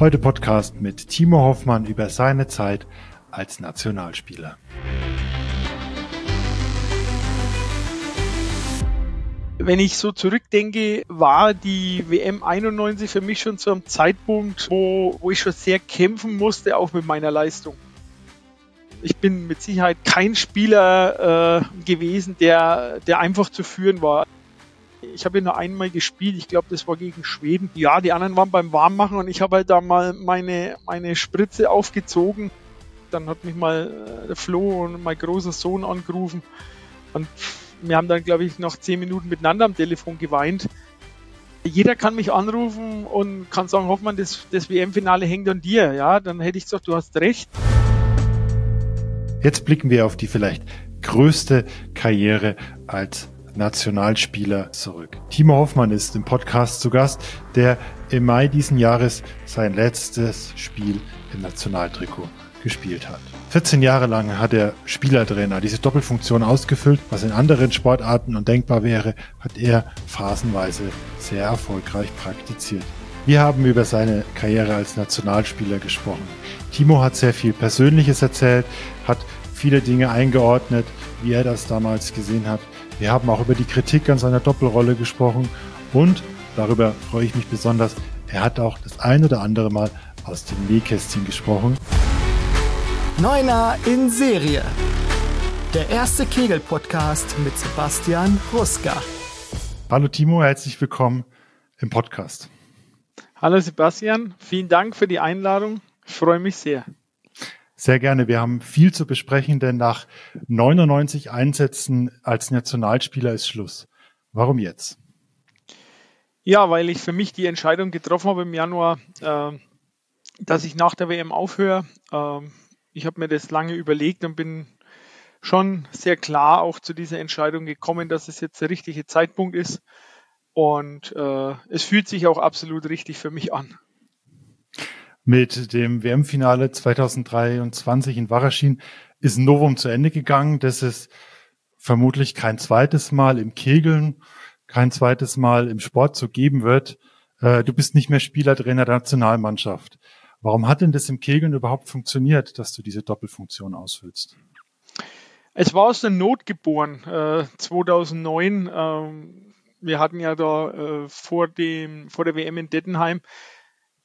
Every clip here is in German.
Heute Podcast mit Timo Hoffmann über seine Zeit als Nationalspieler. Wenn ich so zurückdenke, war die WM 91 für mich schon zu einem Zeitpunkt, wo, wo ich schon sehr kämpfen musste, auch mit meiner Leistung. Ich bin mit Sicherheit kein Spieler äh, gewesen, der, der einfach zu führen war. Ich habe nur einmal gespielt, ich glaube, das war gegen Schweden. Ja, die anderen waren beim Warmmachen und ich habe halt da mal meine, meine Spritze aufgezogen. Dann hat mich mal äh, Flo und mein großer Sohn angerufen und wir haben dann, glaube ich, noch zehn Minuten miteinander am Telefon geweint. Jeder kann mich anrufen und kann sagen, Hoffmann, das, das WM-Finale hängt an dir. Ja, dann hätte ich gesagt, du hast recht. Jetzt blicken wir auf die vielleicht größte Karriere als Nationalspieler zurück. Timo Hoffmann ist im Podcast zu Gast, der im Mai diesen Jahres sein letztes Spiel im Nationaltrikot gespielt hat. 14 Jahre lang hat er Spielertrainer diese Doppelfunktion ausgefüllt. Was in anderen Sportarten undenkbar wäre, hat er phasenweise sehr erfolgreich praktiziert. Wir haben über seine Karriere als Nationalspieler gesprochen. Timo hat sehr viel Persönliches erzählt, hat viele Dinge eingeordnet, wie er das damals gesehen hat. Wir haben auch über die Kritik an seiner Doppelrolle gesprochen und darüber freue ich mich besonders. Er hat auch das ein oder andere Mal aus dem Nähkästchen gesprochen. Neuner in Serie. Der erste Kegel-Podcast mit Sebastian Ruska. Hallo Timo, herzlich willkommen im Podcast. Hallo Sebastian, vielen Dank für die Einladung. Ich freue mich sehr. Sehr gerne. Wir haben viel zu besprechen, denn nach 99 Einsätzen als Nationalspieler ist Schluss. Warum jetzt? Ja, weil ich für mich die Entscheidung getroffen habe im Januar, äh, dass ich nach der WM aufhöre. Äh, ich habe mir das lange überlegt und bin schon sehr klar auch zu dieser Entscheidung gekommen, dass es jetzt der richtige Zeitpunkt ist. Und äh, es fühlt sich auch absolut richtig für mich an mit dem WM-Finale 2023 in Waraschin ist ein Novum zu Ende gegangen. Das ist vermutlich kein zweites Mal im Kegeln, kein zweites Mal im Sport so geben wird. Äh, du bist nicht mehr Spielertrainer der Nationalmannschaft. Warum hat denn das im Kegeln überhaupt funktioniert, dass du diese Doppelfunktion ausfüllst? Es war aus der Not geboren, äh, 2009. Ähm, wir hatten ja da äh, vor, dem, vor der WM in Dettenheim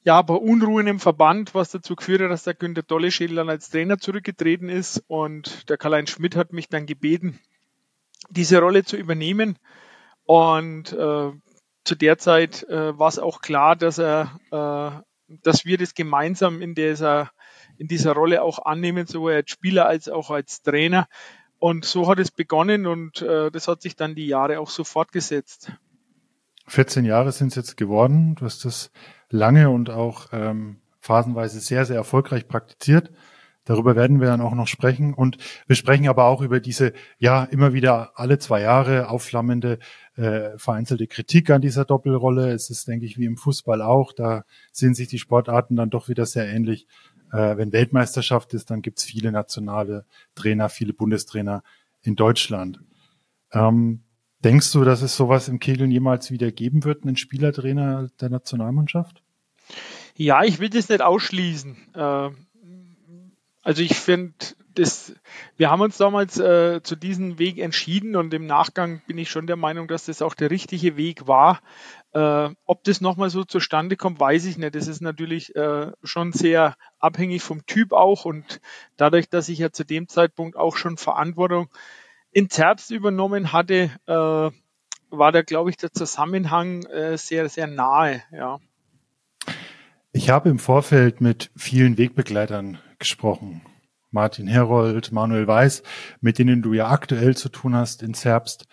ja, aber Unruhen im Verband, was dazu geführt hat, dass der Günter Dolleschädel dann als Trainer zurückgetreten ist und der Karl-Heinz Schmidt hat mich dann gebeten, diese Rolle zu übernehmen. Und äh, zu der Zeit äh, war es auch klar, dass er, äh, dass wir das gemeinsam in dieser in dieser Rolle auch annehmen, sowohl als Spieler als auch als Trainer. Und so hat es begonnen und äh, das hat sich dann die Jahre auch so fortgesetzt. 14 Jahre sind es jetzt geworden. Du hast das lange und auch ähm, phasenweise sehr, sehr erfolgreich praktiziert. Darüber werden wir dann auch noch sprechen. Und wir sprechen aber auch über diese, ja, immer wieder alle zwei Jahre aufflammende, äh, vereinzelte Kritik an dieser Doppelrolle. Es ist, denke ich, wie im Fußball auch. Da sind sich die Sportarten dann doch wieder sehr ähnlich. Äh, wenn Weltmeisterschaft ist, dann gibt's viele nationale Trainer, viele Bundestrainer in Deutschland. Ähm, denkst du, dass es sowas im Kegeln jemals wieder geben wird, einen Spielertrainer der Nationalmannschaft? Ja, ich will das nicht ausschließen. Äh, also ich finde, wir haben uns damals äh, zu diesem Weg entschieden und im Nachgang bin ich schon der Meinung, dass das auch der richtige Weg war. Äh, ob das nochmal so zustande kommt, weiß ich nicht. Das ist natürlich äh, schon sehr abhängig vom Typ auch und dadurch, dass ich ja zu dem Zeitpunkt auch schon Verantwortung in Zerbst übernommen hatte, war da, glaube ich, der Zusammenhang sehr, sehr nahe. Ja. Ich habe im Vorfeld mit vielen Wegbegleitern gesprochen. Martin Herold, Manuel Weiß, mit denen du ja aktuell zu tun hast in Zerbst,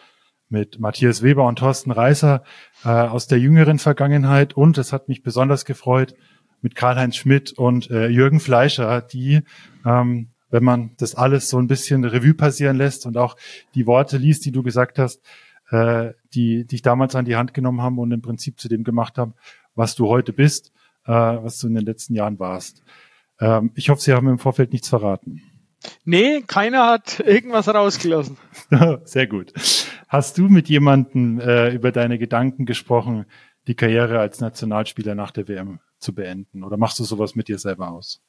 mit Matthias Weber und Thorsten Reißer äh, aus der jüngeren Vergangenheit und es hat mich besonders gefreut mit Karl-Heinz Schmidt und äh, Jürgen Fleischer, die, ähm, wenn man das alles so ein bisschen Revue passieren lässt und auch die Worte liest, die du gesagt hast, äh, die dich damals an die Hand genommen haben und im Prinzip zu dem gemacht haben, was du heute bist, äh, was du in den letzten Jahren warst. Ähm, ich hoffe, Sie haben im Vorfeld nichts verraten. Nee, keiner hat irgendwas rausgelassen. Sehr gut. Hast du mit jemandem äh, über deine Gedanken gesprochen, die Karriere als Nationalspieler nach der WM zu beenden? Oder machst du sowas mit dir selber aus?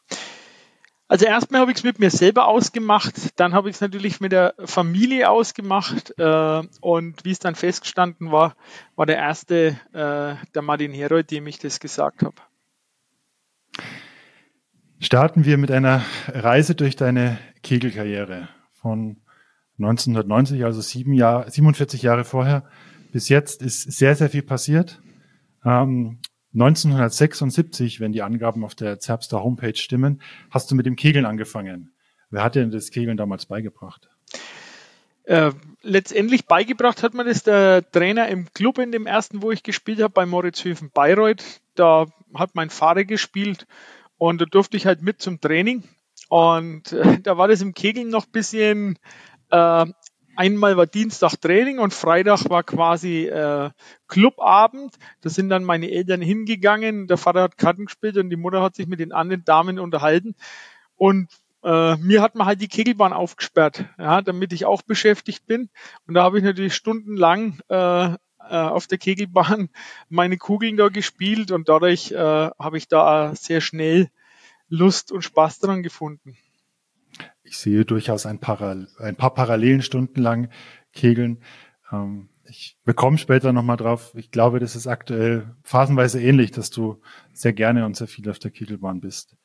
Also erstmal habe ich es mit mir selber ausgemacht, dann habe ich es natürlich mit der Familie ausgemacht äh, und wie es dann festgestanden war, war der erste äh, der Martin Herold, dem ich das gesagt habe. Starten wir mit einer Reise durch deine Kegelkarriere von 1990, also sieben Jahr, 47 Jahre vorher, bis jetzt ist sehr, sehr viel passiert. Ähm, 1976, wenn die Angaben auf der Zerbster Homepage stimmen, hast du mit dem Kegeln angefangen. Wer hat dir das Kegeln damals beigebracht? Äh, letztendlich beigebracht hat mir das der Trainer im Club in dem ersten, wo ich gespielt habe, bei Moritzhöfen Bayreuth. Da hat mein Vater gespielt und da durfte ich halt mit zum Training. Und äh, da war das im Kegeln noch bisschen äh, einmal war Dienstag Training und Freitag war quasi äh, Clubabend. Da sind dann meine Eltern hingegangen. Der Vater hat Karten gespielt und die Mutter hat sich mit den anderen Damen unterhalten. Und äh, mir hat man halt die Kegelbahn aufgesperrt, ja, damit ich auch beschäftigt bin. Und da habe ich natürlich stundenlang äh, äh, auf der Kegelbahn meine Kugeln da gespielt und dadurch äh, habe ich da sehr schnell Lust und Spaß dran gefunden ich sehe durchaus ein, Paral ein paar Parallelen stundenlang kegeln. Ähm, ich bekomme später nochmal drauf. Ich glaube, das ist aktuell phasenweise ähnlich, dass du sehr gerne und sehr viel auf der Kegelbahn bist.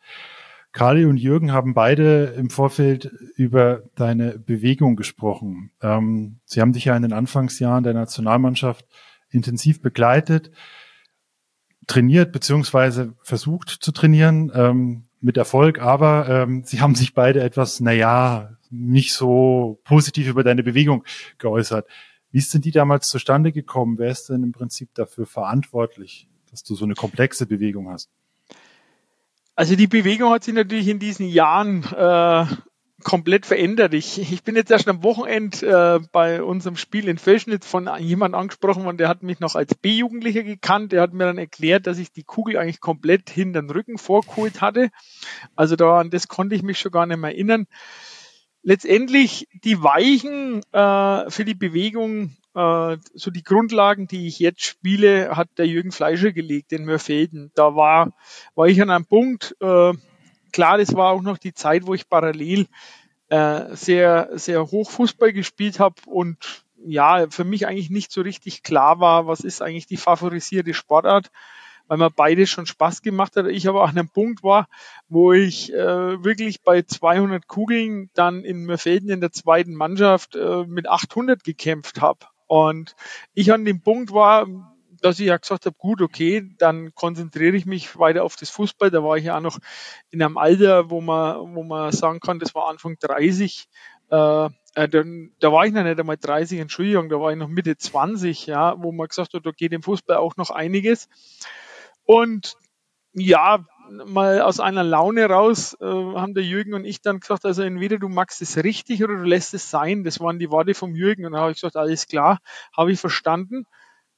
Kali und Jürgen haben beide im Vorfeld über deine Bewegung gesprochen. Ähm, sie haben dich ja in den Anfangsjahren der Nationalmannschaft intensiv begleitet, trainiert beziehungsweise versucht zu trainieren. Ähm, mit Erfolg, aber ähm, sie haben sich beide etwas, naja, nicht so positiv über deine Bewegung geäußert. Wie ist denn die damals zustande gekommen? Wer ist denn im Prinzip dafür verantwortlich, dass du so eine komplexe Bewegung hast? Also die Bewegung hat sich natürlich in diesen Jahren äh, komplett verändert. Ich, ich bin jetzt erst am Wochenende äh, bei unserem Spiel in Felschnitz von jemandem angesprochen worden, der hat mich noch als B-Jugendlicher gekannt. Der hat mir dann erklärt, dass ich die Kugel eigentlich komplett hinter den Rücken vorgeholt hatte. Also da an das konnte ich mich schon gar nicht mehr erinnern. Letztendlich die Weichen äh, für die Bewegung, äh, so die Grundlagen, die ich jetzt spiele, hat der Jürgen Fleischer gelegt in Mörfelden. Da war, war ich an einem Punkt, äh, klar, das war auch noch die Zeit, wo ich parallel äh, sehr, sehr hoch Fußball gespielt habe und ja, für mich eigentlich nicht so richtig klar war, was ist eigentlich die favorisierte Sportart, weil mir beides schon Spaß gemacht hat. Ich aber auch an einem Punkt war, wo ich äh, wirklich bei 200 Kugeln dann in Mörfelden in der zweiten Mannschaft äh, mit 800 gekämpft habe. Und ich an dem Punkt war, dass ich ja gesagt habe, gut, okay, dann konzentriere ich mich weiter auf das Fußball. Da war ich ja auch noch in einem Alter, wo man, wo man sagen kann, das war Anfang 30. Äh, äh, dann, da war ich noch nicht einmal 30, Entschuldigung, da war ich noch Mitte 20, ja, wo man gesagt hat, da geht im Fußball auch noch einiges. Und ja, mal aus einer Laune raus äh, haben der Jürgen und ich dann gesagt, also entweder du magst es richtig oder du lässt es sein. Das waren die Worte vom Jürgen. Und da habe ich gesagt, alles klar, habe ich verstanden.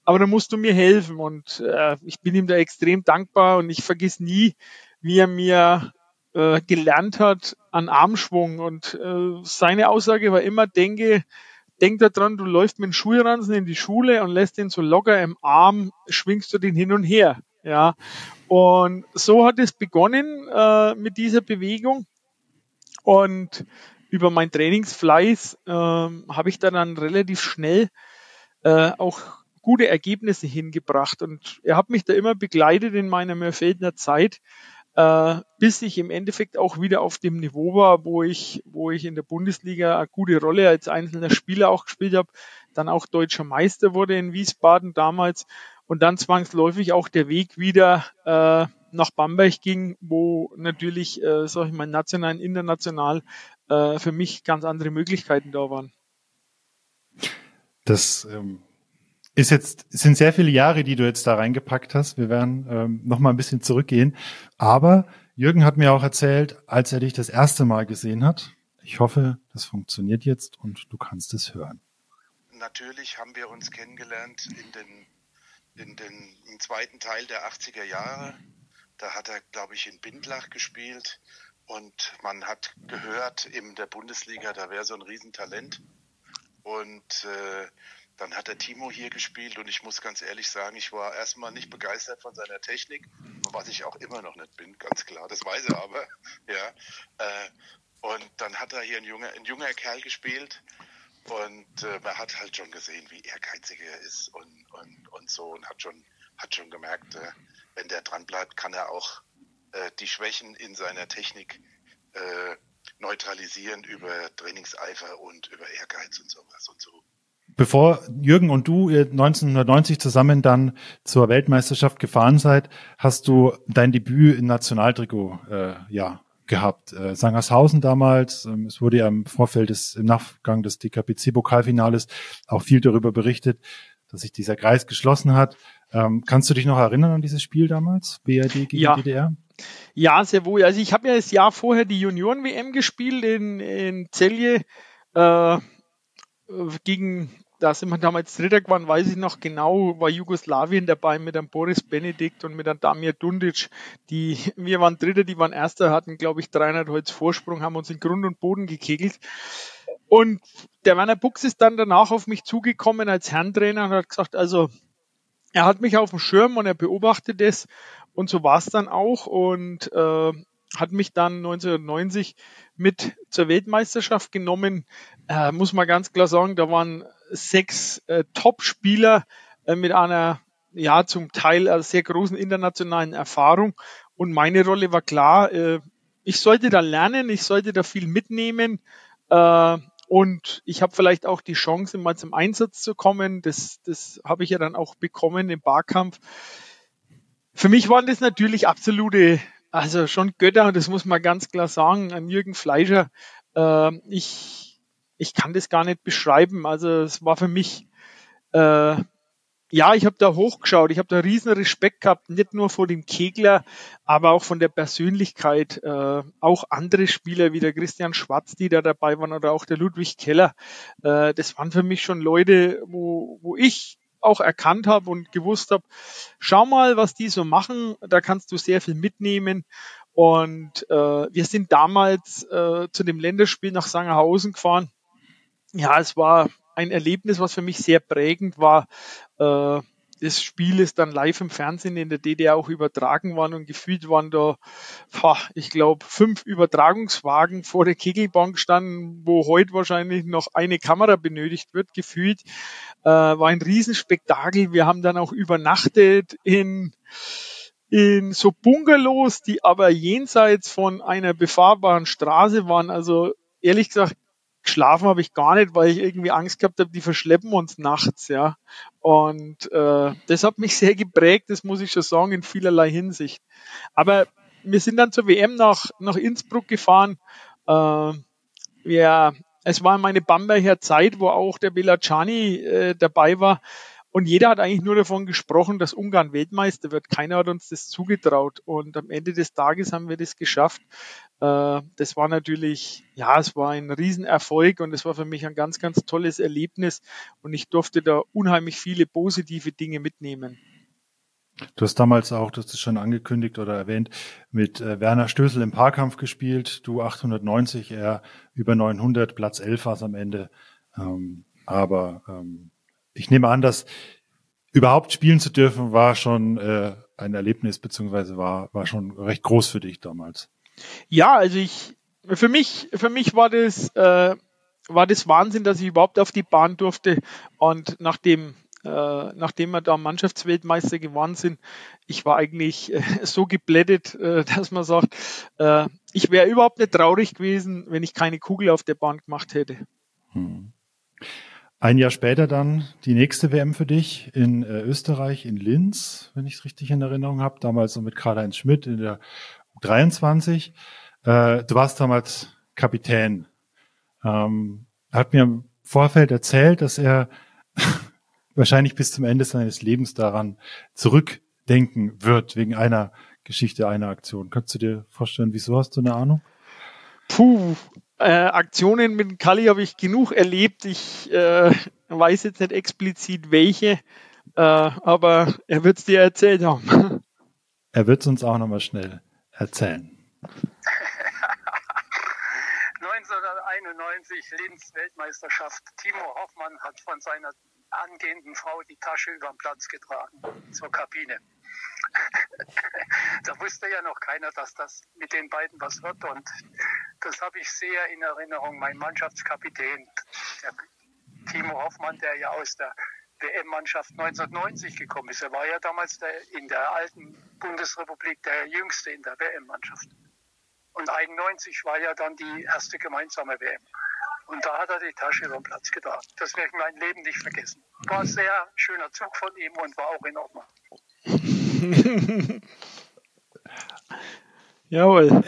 Aber da musst du mir helfen. Und äh, ich bin ihm da extrem dankbar. Und ich vergiss nie, wie er mir äh, gelernt hat an Armschwung. Und äh, seine Aussage war immer, denke, denk daran, du läufst mit dem Schulranzen in die Schule und lässt den so locker im Arm, schwingst du den hin und her, ja. Und so hat es begonnen äh, mit dieser Bewegung und über mein Trainingsfleiß äh, habe ich dann relativ schnell äh, auch gute Ergebnisse hingebracht. Und er hat mich da immer begleitet in meiner Mörfeldner Zeit, äh, bis ich im Endeffekt auch wieder auf dem Niveau war, wo ich, wo ich in der Bundesliga eine gute Rolle als einzelner Spieler auch gespielt habe, dann auch deutscher Meister wurde in Wiesbaden damals und dann zwangsläufig auch der Weg wieder äh, nach Bamberg ging, wo natürlich, äh, sag ich mal, national und international äh, für mich ganz andere Möglichkeiten da waren. Das ähm, ist jetzt, sind sehr viele Jahre, die du jetzt da reingepackt hast. Wir werden ähm, noch mal ein bisschen zurückgehen. Aber Jürgen hat mir auch erzählt, als er dich das erste Mal gesehen hat. Ich hoffe, das funktioniert jetzt und du kannst es hören. Natürlich haben wir uns kennengelernt in den, in den zweiten Teil der 80er Jahre. Da hat er, glaube ich, in Bindlach gespielt und man hat gehört in der Bundesliga, da wäre so ein Riesentalent. Und äh, dann hat der Timo hier gespielt und ich muss ganz ehrlich sagen, ich war erstmal nicht begeistert von seiner Technik, was ich auch immer noch nicht bin, ganz klar, das weiß er aber, ja. Äh, und dann hat er hier ein junger, ein junger Kerl gespielt und äh, man hat halt schon gesehen, wie ehrgeizig er ist und, und, und so und hat schon, hat schon gemerkt, äh, wenn der dran bleibt, kann er auch äh, die Schwächen in seiner Technik äh, neutralisieren über Trainingseifer und über Ehrgeiz und sowas und so. Bevor Jürgen und du 1990 zusammen dann zur Weltmeisterschaft gefahren seid, hast du dein Debüt im Nationaltrikot äh, ja gehabt. Äh, Sangershausen damals, ähm, es wurde ja im Vorfeld des, im Nachgang des DKPC-Pokalfinales auch viel darüber berichtet, dass sich dieser Kreis geschlossen hat. Ähm, kannst du dich noch erinnern an dieses Spiel damals, BRD gegen ja. DDR? Ja, sehr wohl. Also ich habe ja das Jahr vorher die Junioren-WM gespielt in, in Celje äh, gegen, da sind wir damals Dritter geworden, weiß ich noch genau, war Jugoslawien dabei mit einem Boris Benedikt und mit einem Damir Dundic. Die, wir waren Dritter, die waren Erster, hatten glaube ich 300 Holz Vorsprung, haben uns in Grund und Boden gekegelt. Und der Werner Buchs ist dann danach auf mich zugekommen als Herrentrainer und hat gesagt, also er hat mich auf dem Schirm und er beobachtet es und so war es dann auch und äh, hat mich dann 1990 mit zur Weltmeisterschaft genommen. Äh, muss man ganz klar sagen, da waren sechs äh, Top-Spieler äh, mit einer ja zum Teil äh, sehr großen internationalen Erfahrung und meine Rolle war klar. Äh, ich sollte da lernen, ich sollte da viel mitnehmen. Äh, und ich habe vielleicht auch die Chance, mal zum Einsatz zu kommen. Das, das habe ich ja dann auch bekommen im Barkampf. Für mich waren das natürlich absolute, also schon Götter, das muss man ganz klar sagen, an Jürgen Fleischer. Äh, ich, ich kann das gar nicht beschreiben. Also es war für mich äh, ja, ich habe da hochgeschaut, ich habe da riesen Respekt gehabt, nicht nur vor dem Kegler, aber auch von der Persönlichkeit. Äh, auch andere Spieler wie der Christian Schwarz, die da dabei waren, oder auch der Ludwig Keller. Äh, das waren für mich schon Leute, wo, wo ich auch erkannt habe und gewusst habe, schau mal, was die so machen, da kannst du sehr viel mitnehmen. Und äh, wir sind damals äh, zu dem Länderspiel nach Sangerhausen gefahren. Ja, es war ein Erlebnis, was für mich sehr prägend war. Äh, das Spiel ist dann live im Fernsehen in der DDR auch übertragen worden und gefühlt waren da, ich glaube, fünf Übertragungswagen vor der Kegelbank standen, wo heute wahrscheinlich noch eine Kamera benötigt wird, gefühlt. Äh, war ein Riesenspektakel. Wir haben dann auch übernachtet in in so Bungalows, die aber jenseits von einer befahrbaren Straße waren. Also ehrlich gesagt, geschlafen habe ich gar nicht, weil ich irgendwie Angst gehabt habe, die verschleppen uns nachts, ja. Und äh, das hat mich sehr geprägt, das muss ich schon sagen, in vielerlei Hinsicht. Aber wir sind dann zur WM nach, nach Innsbruck gefahren. Äh, ja, es war meine Bamberger Zeit, wo auch der Belacani äh, dabei war. Und jeder hat eigentlich nur davon gesprochen, dass Ungarn Weltmeister wird. Keiner hat uns das zugetraut. Und am Ende des Tages haben wir das geschafft. Äh, das war natürlich, ja, es war ein Riesenerfolg und es war für mich ein ganz, ganz tolles Erlebnis. Und ich durfte da unheimlich viele positive Dinge mitnehmen. Du hast damals auch, du hast es schon angekündigt oder erwähnt, mit äh, Werner Stößel im Paarkampf gespielt. Du 890, er über 900, Platz 11 war es am Ende. Ähm, aber ähm, ich nehme an, dass überhaupt spielen zu dürfen war schon äh, ein Erlebnis, beziehungsweise war, war schon recht groß für dich damals. Ja, also ich, für mich, für mich war das, äh, war das Wahnsinn, dass ich überhaupt auf die Bahn durfte und nachdem äh, nachdem wir da Mannschaftsweltmeister geworden sind, ich war eigentlich äh, so geblättet, äh, dass man sagt, äh, ich wäre überhaupt nicht traurig gewesen, wenn ich keine Kugel auf der Bahn gemacht hätte. Hm. Ein Jahr später dann die nächste WM für dich in äh, Österreich, in Linz, wenn ich es richtig in Erinnerung habe. Damals so mit Karl-Heinz Schmidt in der U23. Äh, du warst damals Kapitän. Ähm, er hat mir im Vorfeld erzählt, dass er wahrscheinlich bis zum Ende seines Lebens daran zurückdenken wird, wegen einer Geschichte, einer Aktion. Kannst du dir vorstellen, wieso hast du eine Ahnung? Puh, äh, Aktionen mit Kali habe ich genug erlebt. Ich äh, weiß jetzt nicht explizit welche, äh, aber er wird es dir erzählt haben. Er wird es uns auch nochmal schnell erzählen. 1991 Linz Weltmeisterschaft. Timo Hoffmann hat von seiner angehenden Frau die Tasche über den Platz getragen zur Kabine. da wusste ja noch keiner, dass das mit den beiden was wird. Und das habe ich sehr in Erinnerung. Mein Mannschaftskapitän, der Timo Hoffmann, der ja aus der WM-Mannschaft 1990 gekommen ist. Er war ja damals der, in der alten Bundesrepublik der jüngste in der WM-Mannschaft. Und 91 war ja dann die erste gemeinsame WM. Und da hat er die Tasche über den Platz getragen. Das werde ich mein Leben nicht vergessen. War ein sehr schöner Zug von ihm und war auch in Ordnung. Jawohl.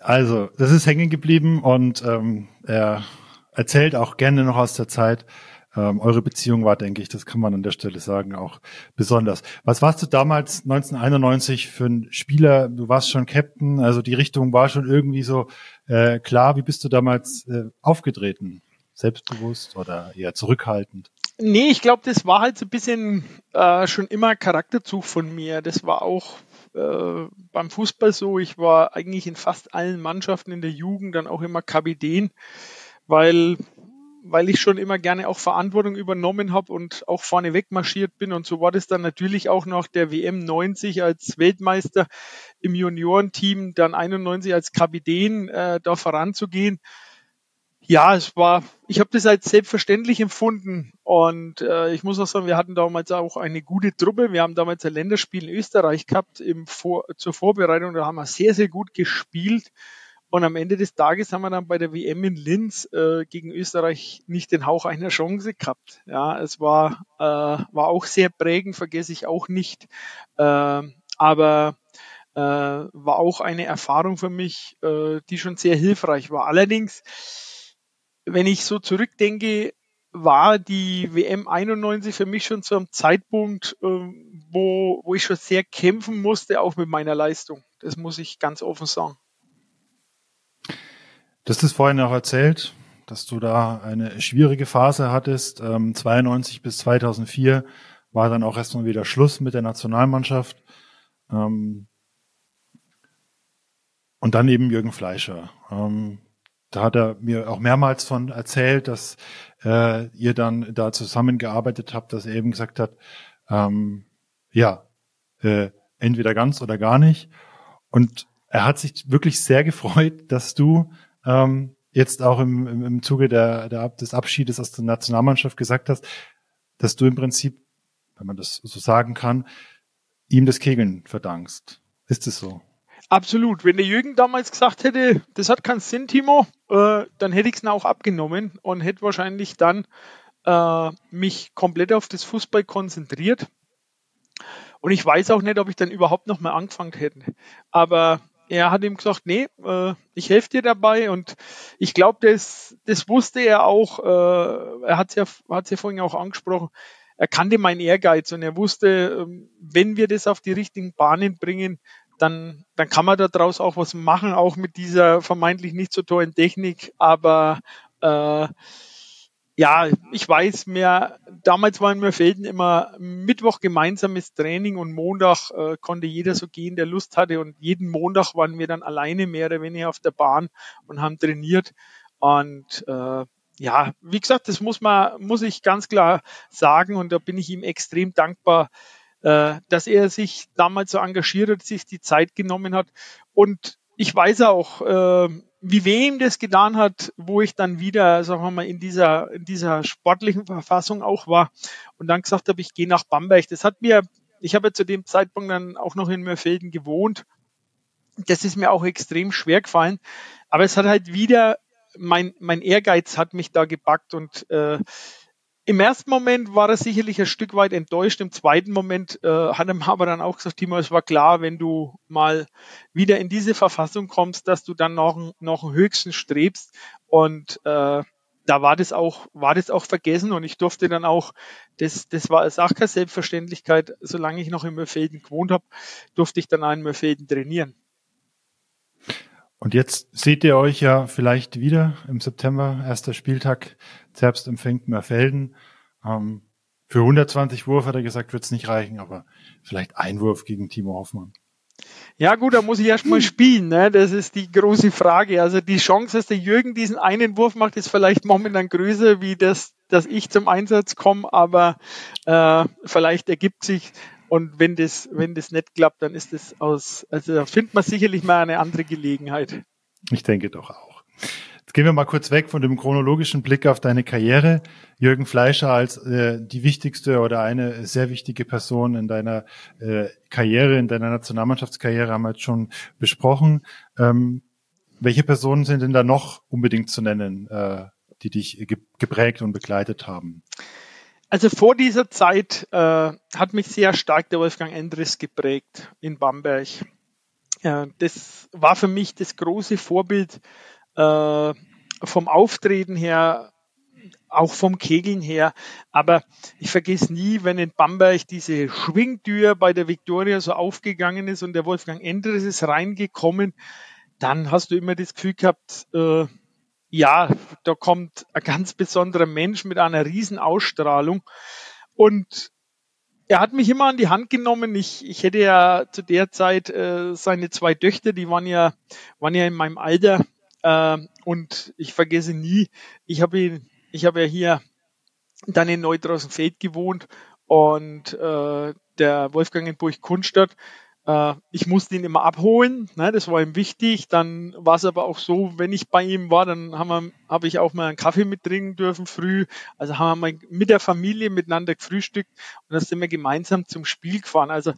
Also, das ist hängen geblieben und ähm, er erzählt auch gerne noch aus der Zeit. Ähm, eure Beziehung war, denke ich, das kann man an der Stelle sagen, auch besonders. Was warst du damals 1991 für ein Spieler? Du warst schon Captain, also die Richtung war schon irgendwie so äh, klar. Wie bist du damals äh, aufgetreten? Selbstbewusst oder eher zurückhaltend? Nee, ich glaube, das war halt so ein bisschen äh, schon immer Charakterzug von mir. Das war auch äh, beim Fußball so. Ich war eigentlich in fast allen Mannschaften in der Jugend dann auch immer Kapitän, weil weil ich schon immer gerne auch Verantwortung übernommen habe und auch vorne weg marschiert bin. Und so war das dann natürlich auch nach der WM 90 als Weltmeister im Juniorenteam, dann 91 als Kapitän äh, da voranzugehen ja, es war, ich habe das als selbstverständlich empfunden und äh, ich muss auch sagen, wir hatten damals auch eine gute Truppe. Wir haben damals ein Länderspiel in Österreich gehabt im Vor zur Vorbereitung, da haben wir sehr, sehr gut gespielt und am Ende des Tages haben wir dann bei der WM in Linz äh, gegen Österreich nicht den Hauch einer Chance gehabt. Ja, es war, äh, war auch sehr prägend, vergesse ich auch nicht. Äh, aber äh, war auch eine Erfahrung für mich, äh, die schon sehr hilfreich war. Allerdings wenn ich so zurückdenke, war die WM 91 für mich schon zu einem Zeitpunkt, ähm, wo, wo ich schon sehr kämpfen musste, auch mit meiner Leistung. Das muss ich ganz offen sagen. Du hast es vorhin auch erzählt, dass du da eine schwierige Phase hattest. Ähm, 92 bis 2004 war dann auch erstmal wieder Schluss mit der Nationalmannschaft. Ähm, und dann eben Jürgen Fleischer. Ähm, da hat er mir auch mehrmals von erzählt, dass äh, ihr dann da zusammengearbeitet habt, dass er eben gesagt hat, ähm, ja, äh, entweder ganz oder gar nicht. Und er hat sich wirklich sehr gefreut, dass du ähm, jetzt auch im, im, im Zuge der, der, des Abschiedes aus der Nationalmannschaft gesagt hast, dass du im Prinzip, wenn man das so sagen kann, ihm das Kegeln verdankst. Ist es so? Absolut. Wenn der Jürgen damals gesagt hätte, das hat keinen Sinn, Timo, äh, dann hätte ich es auch abgenommen und hätte wahrscheinlich dann äh, mich komplett auf das Fußball konzentriert. Und ich weiß auch nicht, ob ich dann überhaupt noch mal angefangen hätte. Aber er hat ihm gesagt, nee, äh, ich helfe dir dabei und ich glaube, das, das wusste er auch, äh, er hat es ja, hat's ja vorhin auch angesprochen, er kannte meinen Ehrgeiz und er wusste, ähm, wenn wir das auf die richtigen Bahnen bringen, dann, dann kann man daraus auch was machen, auch mit dieser vermeintlich nicht so tollen Technik. Aber äh, ja, ich weiß mehr, damals war in Mörfelden immer Mittwoch gemeinsames Training und Montag äh, konnte jeder so gehen, der Lust hatte. Und jeden Montag waren wir dann alleine mehr oder weniger auf der Bahn und haben trainiert. Und äh, ja, wie gesagt, das muss man, muss ich ganz klar sagen und da bin ich ihm extrem dankbar, dass er sich damals so engagiert hat, sich die Zeit genommen hat. Und ich weiß auch, äh, wie weh ihm das getan hat, wo ich dann wieder, sagen wir mal, in dieser, in dieser sportlichen Verfassung auch war und dann gesagt habe, ich gehe nach Bamberg. Das hat mir, ich habe zu dem Zeitpunkt dann auch noch in Mörfelden gewohnt. Das ist mir auch extrem schwer gefallen. Aber es hat halt wieder, mein, mein Ehrgeiz hat mich da gepackt und äh, im ersten Moment war er sicherlich ein Stück weit enttäuscht. Im zweiten Moment äh, hat er aber dann auch gesagt, Timo, es war klar, wenn du mal wieder in diese Verfassung kommst, dass du dann noch, noch einen höchsten strebst. Und äh, da war das auch, war das auch vergessen und ich durfte dann auch, das, das war als auch keine Selbstverständlichkeit, solange ich noch in Mörfelden gewohnt habe, durfte ich dann auch in Mörfelden trainieren. Und jetzt seht ihr euch ja vielleicht wieder im September, erster Spieltag, Zerbst empfängt Merfelden. Ähm, für 120 Wurf hat er gesagt, wird es nicht reichen, aber vielleicht ein Wurf gegen Timo Hoffmann. Ja gut, da muss ich erstmal spielen, ne? Das ist die große Frage. Also die Chance, dass der Jürgen diesen einen Wurf macht, ist vielleicht momentan größer wie das dass ich zum Einsatz komme, aber äh, vielleicht ergibt sich und wenn das, wenn das nicht klappt, dann ist das aus, also da findet man sicherlich mal eine andere Gelegenheit. Ich denke doch auch. Jetzt gehen wir mal kurz weg von dem chronologischen Blick auf deine Karriere. Jürgen Fleischer als äh, die wichtigste oder eine sehr wichtige Person in deiner äh, Karriere, in deiner Nationalmannschaftskarriere haben wir jetzt schon besprochen. Ähm, welche Personen sind denn da noch unbedingt zu nennen, äh, die dich geprägt und begleitet haben? Also vor dieser Zeit äh, hat mich sehr stark der Wolfgang Endres geprägt in Bamberg. Äh, das war für mich das große Vorbild äh, vom Auftreten her, auch vom Kegeln her. Aber ich vergesse nie, wenn in Bamberg diese Schwingtür bei der Victoria so aufgegangen ist und der Wolfgang Endres ist reingekommen, dann hast du immer das Gefühl gehabt, äh, ja, da kommt ein ganz besonderer Mensch mit einer riesen Ausstrahlung. Und er hat mich immer an die Hand genommen. Ich, ich hätte ja zu der Zeit äh, seine zwei Töchter, die waren ja, waren ja in meinem Alter. Äh, und ich vergesse nie, ich habe ich habe ja hier dann in Neudrausenfeld gewohnt und äh, der Wolfgang in Burg Kunstadt ich musste ihn immer abholen, ne, das war ihm wichtig. Dann war es aber auch so, wenn ich bei ihm war, dann habe ich auch mal einen Kaffee mittrinken dürfen früh. Also haben wir mal mit der Familie miteinander gefrühstückt und dann sind wir gemeinsam zum Spiel gefahren. Also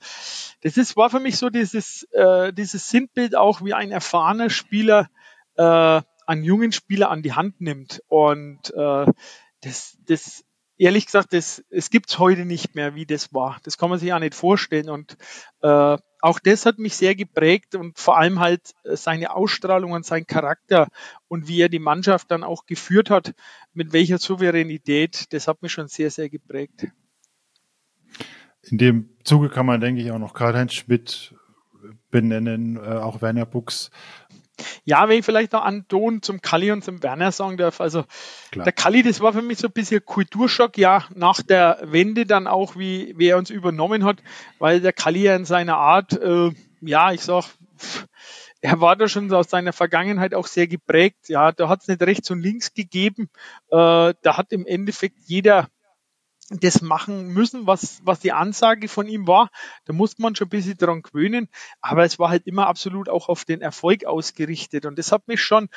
das ist, war für mich so dieses, äh, dieses Sinnbild auch, wie ein erfahrener Spieler äh, einen jungen Spieler an die Hand nimmt. Und äh, das, das ehrlich gesagt, das, es gibt's heute nicht mehr, wie das war. Das kann man sich auch nicht vorstellen. Und äh, auch das hat mich sehr geprägt und vor allem halt äh, seine Ausstrahlung und sein Charakter und wie er die Mannschaft dann auch geführt hat, mit welcher Souveränität, das hat mich schon sehr, sehr geprägt. In dem Zuge kann man, denke ich, auch noch Karl-Heinz Schmidt benennen, äh, auch Werner Buchs, ja, wenn ich vielleicht noch an Don zum Kali und zum Werner sagen darf. Also Klar. der Kali, das war für mich so ein bisschen Kulturschock, ja, nach der Wende dann auch, wie, wie er uns übernommen hat, weil der Kali ja in seiner Art, äh, ja, ich sag, er war da schon aus seiner Vergangenheit auch sehr geprägt. Ja, da hat es nicht rechts und links gegeben. Äh, da hat im Endeffekt jeder das machen müssen, was, was die Ansage von ihm war. Da musste man schon ein bisschen dran gewöhnen, aber es war halt immer absolut auch auf den Erfolg ausgerichtet und das hat mich schon,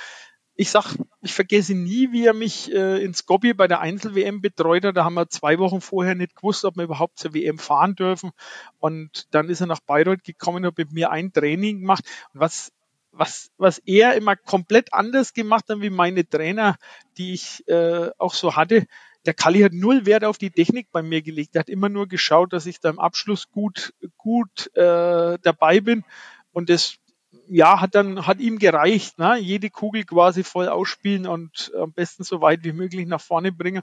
ich sag, ich vergesse nie, wie er mich äh, in Skopje bei der Einzel-WM betreut hat. Da haben wir zwei Wochen vorher nicht gewusst, ob wir überhaupt zur WM fahren dürfen und dann ist er nach Bayreuth gekommen und hat mit mir ein Training gemacht und was was, was er immer komplett anders gemacht hat wie meine Trainer, die ich äh, auch so hatte der Kali hat null Wert auf die Technik bei mir gelegt. Er hat immer nur geschaut, dass ich da im Abschluss gut, gut äh, dabei bin. Und das ja, hat dann, hat ihm gereicht, ne? jede Kugel quasi voll ausspielen und am besten so weit wie möglich nach vorne bringen.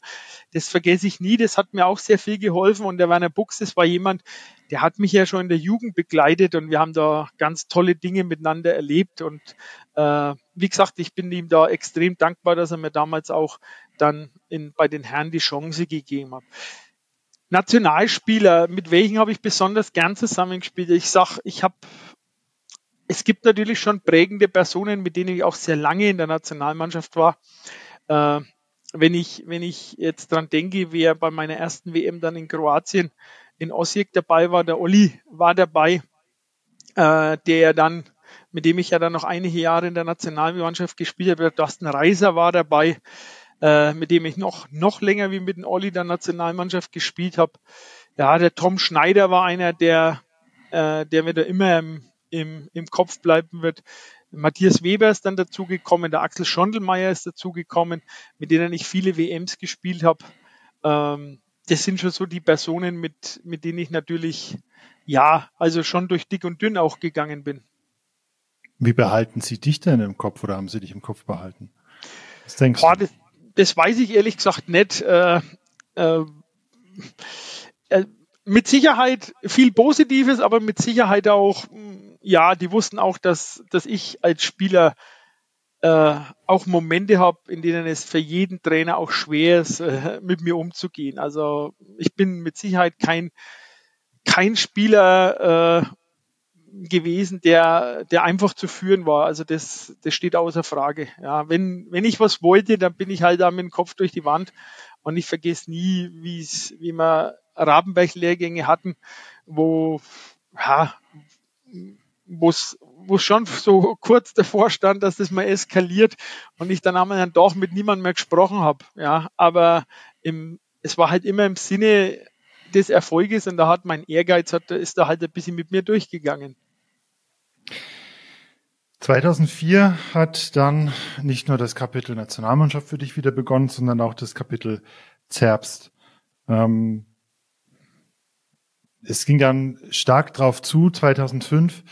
Das vergesse ich nie, das hat mir auch sehr viel geholfen und der Werner Buchs, das war jemand, der hat mich ja schon in der Jugend begleitet und wir haben da ganz tolle Dinge miteinander erlebt und äh, wie gesagt, ich bin ihm da extrem dankbar, dass er mir damals auch dann in, bei den Herren die Chance gegeben hat. Nationalspieler, mit welchen habe ich besonders gern zusammengespielt? Ich sag, ich habe es gibt natürlich schon prägende Personen, mit denen ich auch sehr lange in der Nationalmannschaft war. Äh, wenn ich, wenn ich jetzt dran denke, wer bei meiner ersten WM dann in Kroatien in Osijek dabei war, der Olli war dabei, äh, der dann, mit dem ich ja dann noch einige Jahre in der Nationalmannschaft gespielt habe, der Thorsten Reiser war dabei, äh, mit dem ich noch, noch länger wie mit dem Olli der Nationalmannschaft gespielt habe. Ja, der Tom Schneider war einer, der, äh, der mir da immer im, im, im Kopf bleiben wird. Matthias Weber ist dann dazugekommen, der Axel Schondelmeier ist dazugekommen, mit denen ich viele WMs gespielt habe. Ähm, das sind schon so die Personen, mit, mit denen ich natürlich, ja, also schon durch dick und dünn auch gegangen bin. Wie behalten Sie dich denn im Kopf oder haben Sie dich im Kopf behalten? Was denkst Boah, du? Das, das, weiß ich ehrlich gesagt nicht. Äh, äh, äh, mit Sicherheit viel Positives, aber mit Sicherheit auch ja, die wussten auch, dass, dass ich als Spieler äh, auch Momente habe, in denen es für jeden Trainer auch schwer ist, äh, mit mir umzugehen. Also ich bin mit Sicherheit kein, kein Spieler äh, gewesen, der, der einfach zu führen war. Also das, das steht außer Frage. Ja, wenn, wenn ich was wollte, dann bin ich halt da mit dem Kopf durch die Wand Und ich vergesse nie, wie es, wie wir Rabenberg-Lehrgänge hatten, wo, ja, wo es schon so kurz davor stand, dass das mal eskaliert und ich dann einmal dann doch mit niemandem mehr gesprochen habe. Ja, aber im, es war halt immer im Sinne des Erfolges und da hat mein Ehrgeiz hat, ist da halt ein bisschen mit mir durchgegangen. 2004 hat dann nicht nur das Kapitel Nationalmannschaft für dich wieder begonnen, sondern auch das Kapitel Zerbst. Ähm, es ging dann stark drauf zu. 2005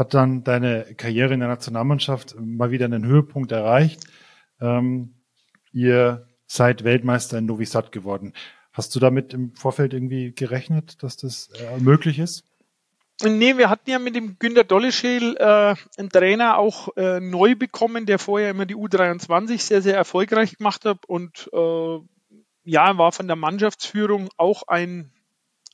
hat dann deine Karriere in der Nationalmannschaft mal wieder einen Höhepunkt erreicht. Ähm, ihr seid Weltmeister in Novi Sad geworden. Hast du damit im Vorfeld irgendwie gerechnet, dass das äh, möglich ist? Nee, wir hatten ja mit dem Günter Dollescheel äh, einen Trainer auch äh, neu bekommen, der vorher immer die U23 sehr, sehr erfolgreich gemacht hat und äh, ja, war von der Mannschaftsführung auch ein,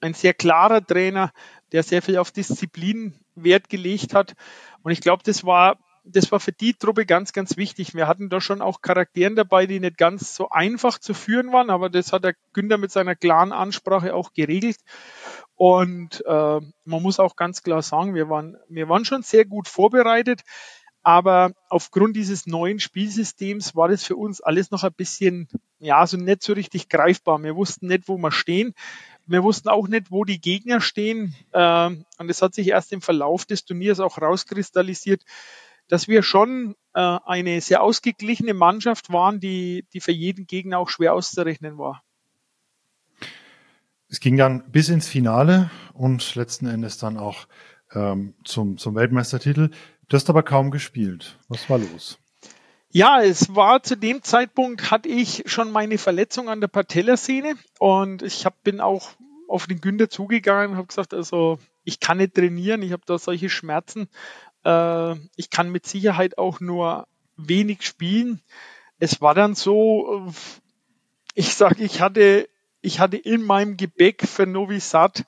ein sehr klarer Trainer, der sehr viel auf Disziplin Wert gelegt hat. Und ich glaube, das war, das war für die Truppe ganz, ganz wichtig. Wir hatten da schon auch Charakteren dabei, die nicht ganz so einfach zu führen waren, aber das hat der Günther mit seiner klaren Ansprache auch geregelt. Und äh, man muss auch ganz klar sagen, wir waren, wir waren schon sehr gut vorbereitet. Aber aufgrund dieses neuen Spielsystems war das für uns alles noch ein bisschen, ja, so nicht so richtig greifbar. Wir wussten nicht, wo wir stehen. Wir wussten auch nicht, wo die Gegner stehen. Ähm, und es hat sich erst im Verlauf des Turniers auch rauskristallisiert, dass wir schon äh, eine sehr ausgeglichene Mannschaft waren, die, die für jeden Gegner auch schwer auszurechnen war. Es ging dann bis ins Finale und letzten Endes dann auch ähm, zum, zum Weltmeistertitel. Du hast aber kaum gespielt. Was war los? Ja, es war zu dem Zeitpunkt, hatte ich schon meine Verletzung an der Patellasehne und ich hab, bin auch auf den Günther zugegangen und habe gesagt, also ich kann nicht trainieren, ich habe da solche Schmerzen. Äh, ich kann mit Sicherheit auch nur wenig spielen. Es war dann so, ich sage, ich hatte, ich hatte in meinem Gebäck für Novi Sad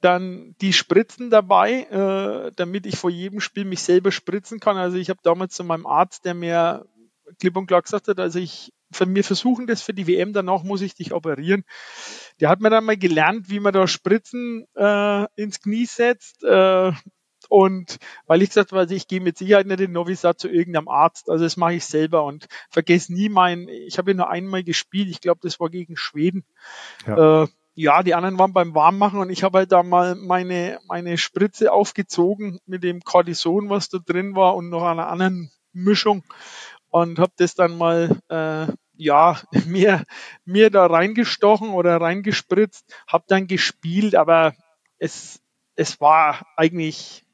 dann die Spritzen dabei, äh, damit ich vor jedem Spiel mich selber spritzen kann. Also ich habe damals zu meinem Arzt, der mir klipp und klar gesagt hat, also ich wir versuchen das für die WM, danach muss ich dich operieren. Der hat mir dann mal gelernt, wie man da Spritzen äh, ins Knie setzt. Äh, und weil ich gesagt habe, also ich gehe mit Sicherheit nicht in Novi Sad zu irgendeinem Arzt, also das mache ich selber und vergesse nie mein, ich habe ja nur einmal gespielt, ich glaube, das war gegen Schweden. Ja. Äh, ja, die anderen waren beim Warmmachen und ich habe halt da mal meine, meine Spritze aufgezogen mit dem Cortison, was da drin war und noch einer anderen Mischung und habe das dann mal äh, ja mir mir da reingestochen oder reingespritzt, habe dann gespielt, aber es es war eigentlich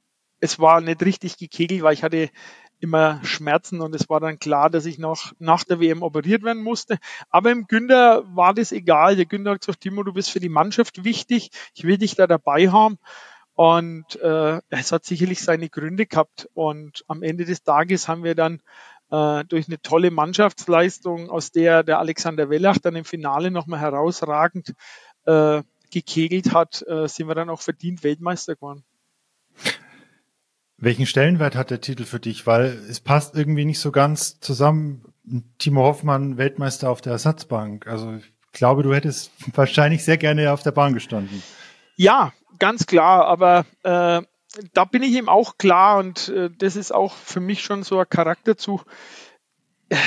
es war nicht richtig gekegelt, weil ich hatte immer Schmerzen und es war dann klar, dass ich noch nach der WM operiert werden musste. Aber im Günther war das egal. Der Günther hat gesagt, Timo, du bist für die Mannschaft wichtig. Ich will dich da dabei haben. Und äh, es hat sicherlich seine Gründe gehabt. Und am Ende des Tages haben wir dann äh, durch eine tolle Mannschaftsleistung, aus der der Alexander Wellach dann im Finale nochmal herausragend äh, gekegelt hat, äh, sind wir dann auch verdient Weltmeister geworden. Welchen Stellenwert hat der Titel für dich? Weil es passt irgendwie nicht so ganz zusammen. Timo Hoffmann, Weltmeister auf der Ersatzbank. Also ich glaube, du hättest wahrscheinlich sehr gerne auf der Bahn gestanden. Ja, ganz klar. Aber äh, da bin ich ihm auch klar und äh, das ist auch für mich schon so ein Charakterzug.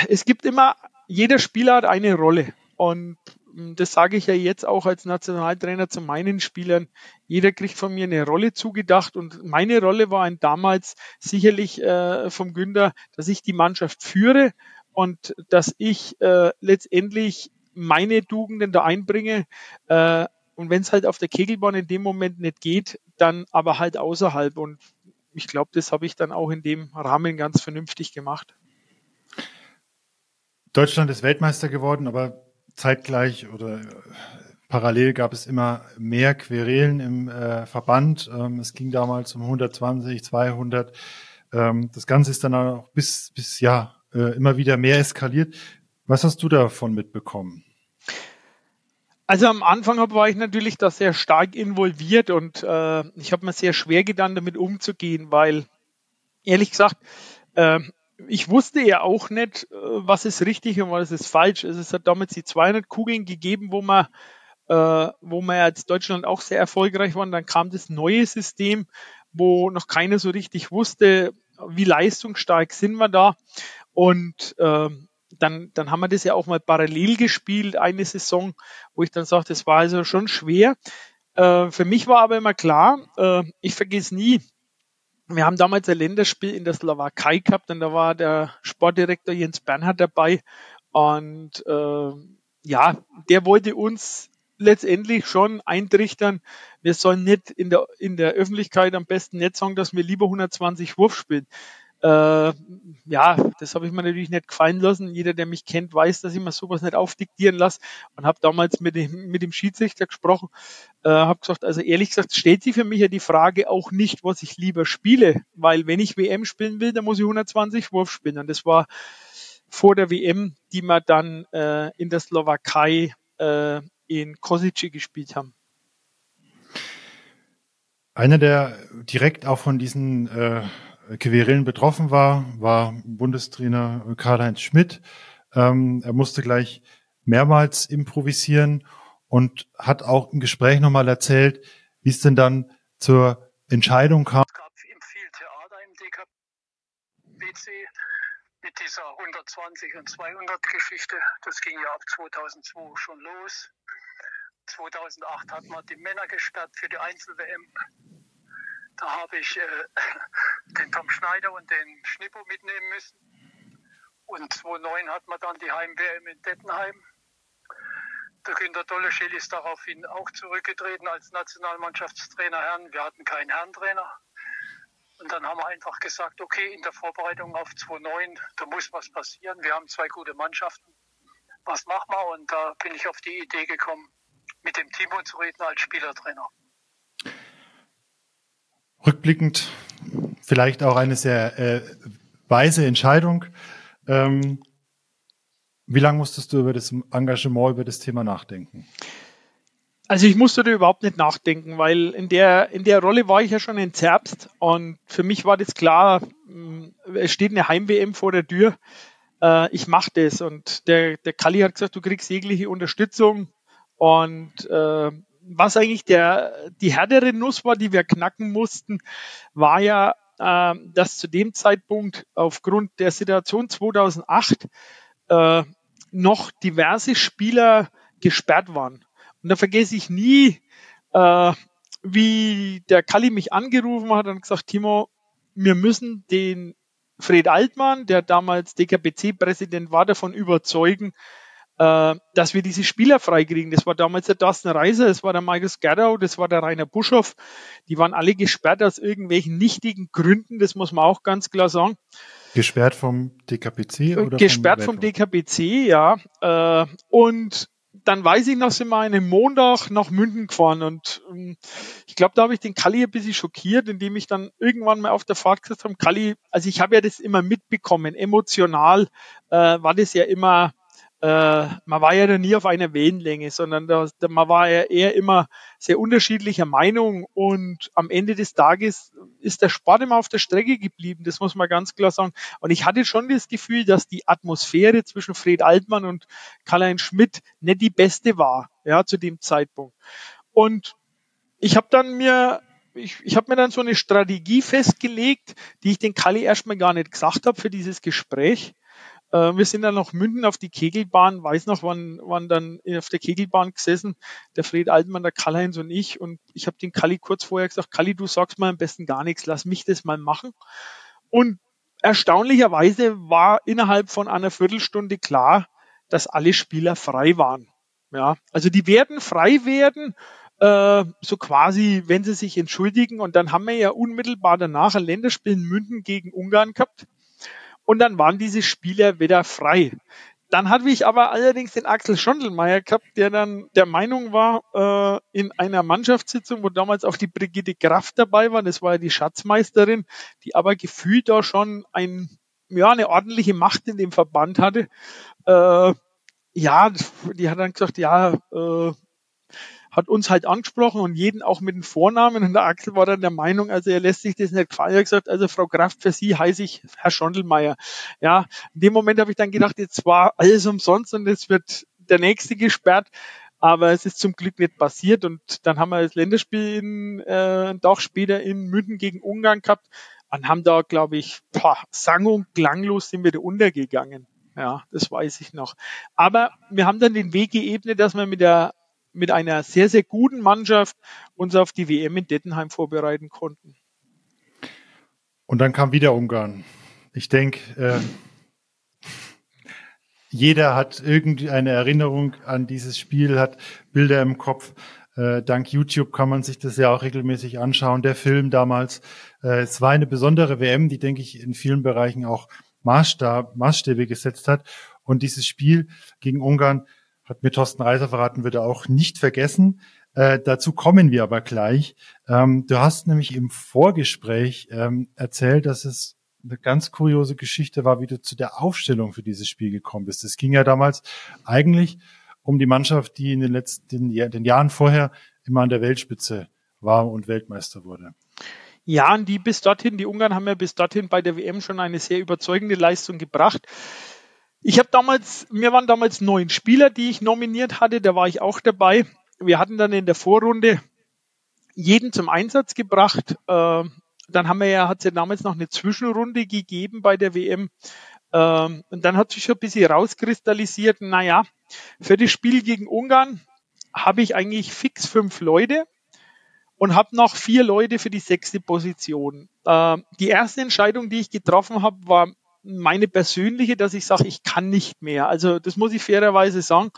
Es gibt immer, jeder Spieler hat eine Rolle und hm, das sage ich ja jetzt auch als Nationaltrainer zu meinen Spielern. Jeder kriegt von mir eine Rolle zugedacht und meine Rolle war damals sicherlich äh, vom Günther, dass ich die Mannschaft führe und dass ich äh, letztendlich meine Tugenden da einbringe. Äh, und wenn es halt auf der Kegelbahn in dem Moment nicht geht, dann aber halt außerhalb. Und ich glaube, das habe ich dann auch in dem Rahmen ganz vernünftig gemacht. Deutschland ist Weltmeister geworden, aber zeitgleich oder äh, parallel gab es immer mehr Querelen im äh, Verband. Ähm, es ging damals um 120, 200. Ähm, das Ganze ist dann auch bis, bis ja äh, immer wieder mehr eskaliert. Was hast du davon mitbekommen? Also am Anfang war ich natürlich da sehr stark involviert und äh, ich habe mir sehr schwer getan, damit umzugehen, weil ehrlich gesagt, äh, ich wusste ja auch nicht, äh, was ist richtig und was ist falsch. Also es hat damals die 200 Kugeln gegeben, wo man, äh, wo man als Deutschland auch sehr erfolgreich war. Und dann kam das neue System, wo noch keiner so richtig wusste, wie leistungsstark sind wir da. Und äh, dann, dann haben wir das ja auch mal parallel gespielt, eine Saison, wo ich dann sagte, das war also schon schwer. Äh, für mich war aber immer klar, äh, ich vergesse nie, wir haben damals ein Länderspiel in der Slowakei gehabt und da war der Sportdirektor Jens Bernhard dabei und äh, ja, der wollte uns letztendlich schon eintrichtern, wir sollen nicht in der, in der Öffentlichkeit am besten nicht sagen, dass wir lieber 120 Wurf spielen. Äh, ja, das habe ich mir natürlich nicht gefallen lassen. Jeder, der mich kennt, weiß, dass ich mir sowas nicht aufdiktieren lasse und habe damals mit dem, mit dem Schiedsrichter gesprochen, äh, habe gesagt, also ehrlich gesagt stellt sich für mich ja die Frage auch nicht, was ich lieber spiele, weil wenn ich WM spielen will, dann muss ich 120 Wurf spielen und das war vor der WM, die wir dann äh, in der Slowakei äh, in Kosice gespielt haben. Einer, der direkt auch von diesen äh, Querelen betroffen war, war Bundestrainer Karl-Heinz Schmidt. Ähm, er musste gleich mehrmals improvisieren und hat auch im Gespräch nochmal erzählt, wie es denn dann zur Entscheidung kam. Es gab viel Theater im DKBC mit dieser 120 und 200 Geschichte. Das ging ja ab 2002 schon los. 2008 hat man die Männer gesperrt für die Einzel-WM. Da habe ich äh, den Tom Schneider und den Schnippo mitnehmen müssen. Und 2009 hat man dann die Heim-WM in Dettenheim. Der Günter Dolleschel ist daraufhin auch zurückgetreten als Nationalmannschaftstrainer Herrn. Wir hatten keinen Herrentrainer. Und dann haben wir einfach gesagt, okay, in der Vorbereitung auf 2009, da muss was passieren. Wir haben zwei gute Mannschaften. Was machen wir? Und da bin ich auf die Idee gekommen, mit dem Timo zu reden als Spielertrainer. Rückblickend vielleicht auch eine sehr äh, weise Entscheidung. Ähm, wie lange musstest du über das Engagement, über das Thema nachdenken? Also ich musste da überhaupt nicht nachdenken, weil in der, in der Rolle war ich ja schon in Zerbst und für mich war das klar, mm, es steht eine Heim-WM vor der Tür, äh, ich mache das und der, der Kalli hat gesagt, du kriegst jegliche Unterstützung und äh, was eigentlich der, die härtere Nuss war, die wir knacken mussten, war ja, äh, dass zu dem Zeitpunkt aufgrund der Situation 2008 äh, noch diverse Spieler gesperrt waren. Und da vergesse ich nie, äh, wie der Kalli mich angerufen hat und gesagt, Timo, wir müssen den Fred Altmann, der damals DKBC-Präsident war, davon überzeugen, äh, dass wir diese Spieler freikriegen. Das war damals der Dustin Reiser, das war der Michael Scarrow, das war der Rainer Buschoff. Die waren alle gesperrt aus irgendwelchen nichtigen Gründen, das muss man auch ganz klar sagen. Gesperrt vom DKPC oder? Gesperrt vom, vom DKPC, ja. Äh, und dann weiß ich noch, sind wir einen Montag nach München gefahren und ähm, ich glaube, da habe ich den Kalli ein bisschen schockiert, indem ich dann irgendwann mal auf der Fahrt gesagt habe, Kalli, also ich habe ja das immer mitbekommen, emotional äh, war das ja immer äh, man war ja da nie auf einer Wellenlänge, sondern da, da, man war ja eher immer sehr unterschiedlicher Meinung und am Ende des Tages ist der Sport immer auf der Strecke geblieben, das muss man ganz klar sagen. Und ich hatte schon das Gefühl, dass die Atmosphäre zwischen Fred Altmann und Karl-Heinz Schmidt nicht die beste war, ja, zu dem Zeitpunkt. Und ich habe dann mir ich, ich habe mir dann so eine Strategie festgelegt, die ich den Kalli erstmal gar nicht gesagt habe für dieses Gespräch. Äh, wir sind dann nach München auf die Kegelbahn, weiß noch, wann, wann dann auf der Kegelbahn gesessen, der Fred Altmann, der Karl-Heinz und ich. Und ich habe den Kalli kurz vorher gesagt, Kalli, du sagst mal am besten gar nichts, lass mich das mal machen. Und erstaunlicherweise war innerhalb von einer Viertelstunde klar, dass alle Spieler frei waren. Ja, also die werden frei werden, äh, so quasi, wenn sie sich entschuldigen. Und dann haben wir ja unmittelbar danach ein Länderspiel in München gegen Ungarn gehabt. Und dann waren diese Spieler wieder frei. Dann hatte ich aber allerdings den Axel Schondelmeier gehabt, der dann der Meinung war, äh, in einer Mannschaftssitzung, wo damals auch die Brigitte Kraft dabei war, das war ja die Schatzmeisterin, die aber gefühlt da schon ein, ja, eine ordentliche Macht in dem Verband hatte. Äh, ja, die hat dann gesagt, ja, äh, hat uns halt angesprochen und jeden auch mit dem Vornamen und der Axel war dann der Meinung, also er lässt sich das nicht gefallen. Er hat gesagt, also Frau Kraft, für Sie heiße ich Herr Schondelmeier. Ja, in dem Moment habe ich dann gedacht, jetzt war alles umsonst und jetzt wird der nächste gesperrt. Aber es ist zum Glück nicht passiert und dann haben wir das Länderspiel in, äh, ein Tag später in München gegen Ungarn gehabt und haben da, glaube ich, boah, sang- und klanglos sind wir da untergegangen. Ja, das weiß ich noch. Aber wir haben dann den Weg geebnet, dass wir mit der mit einer sehr, sehr guten Mannschaft uns auf die WM in Dettenheim vorbereiten konnten. Und dann kam wieder Ungarn. Ich denke, äh, jeder hat irgendwie eine Erinnerung an dieses Spiel, hat Bilder im Kopf. Äh, dank YouTube kann man sich das ja auch regelmäßig anschauen. Der Film damals, äh, es war eine besondere WM, die, denke ich, in vielen Bereichen auch Maßstab, Maßstäbe gesetzt hat. Und dieses Spiel gegen Ungarn hat mir Thorsten Reiser verraten, wird er auch nicht vergessen. Äh, dazu kommen wir aber gleich. Ähm, du hast nämlich im Vorgespräch ähm, erzählt, dass es eine ganz kuriose Geschichte war, wie du zu der Aufstellung für dieses Spiel gekommen bist. Es ging ja damals eigentlich um die Mannschaft, die in den letzten den Jahren vorher immer an der Weltspitze war und Weltmeister wurde. Ja, und die bis dorthin, die Ungarn haben ja bis dorthin bei der WM schon eine sehr überzeugende Leistung gebracht. Ich habe damals, mir waren damals neun Spieler, die ich nominiert hatte, da war ich auch dabei. Wir hatten dann in der Vorrunde jeden zum Einsatz gebracht. Äh, dann haben wir ja, hat es ja damals noch eine Zwischenrunde gegeben bei der WM. Ähm, und dann hat sich schon ein bisschen rauskristallisiert, naja, für das Spiel gegen Ungarn habe ich eigentlich fix fünf Leute und habe noch vier Leute für die sechste Position. Ähm, die erste Entscheidung, die ich getroffen habe, war meine persönliche, dass ich sage, ich kann nicht mehr. Also das muss ich fairerweise sagen.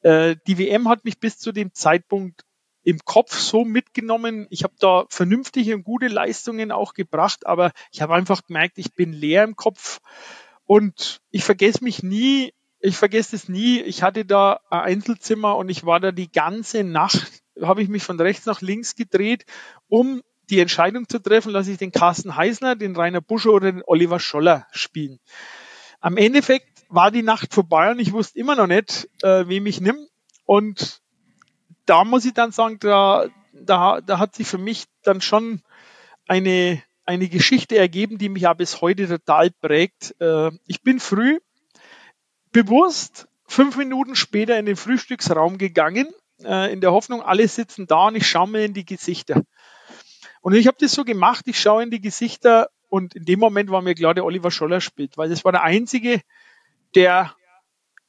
Äh, die WM hat mich bis zu dem Zeitpunkt im Kopf so mitgenommen. Ich habe da vernünftige und gute Leistungen auch gebracht, aber ich habe einfach gemerkt, ich bin leer im Kopf und ich vergesse mich nie, ich vergesse es nie. Ich hatte da ein Einzelzimmer und ich war da die ganze Nacht, habe ich mich von rechts nach links gedreht, um die Entscheidung zu treffen, lasse ich den Carsten Heisner, den Rainer Buscher oder den Oliver Scholler spielen. Am Endeffekt war die Nacht vorbei und ich wusste immer noch nicht, äh, wem ich nimm. Und da muss ich dann sagen, da, da, da hat sich für mich dann schon eine, eine Geschichte ergeben, die mich ja bis heute total prägt. Äh, ich bin früh bewusst fünf Minuten später in den Frühstücksraum gegangen, äh, in der Hoffnung, alle sitzen da und ich schaue mir in die Gesichter. Und ich habe das so gemacht, ich schaue in die Gesichter und in dem Moment war mir klar, der Oliver Scholler spielt, weil das war der einzige, der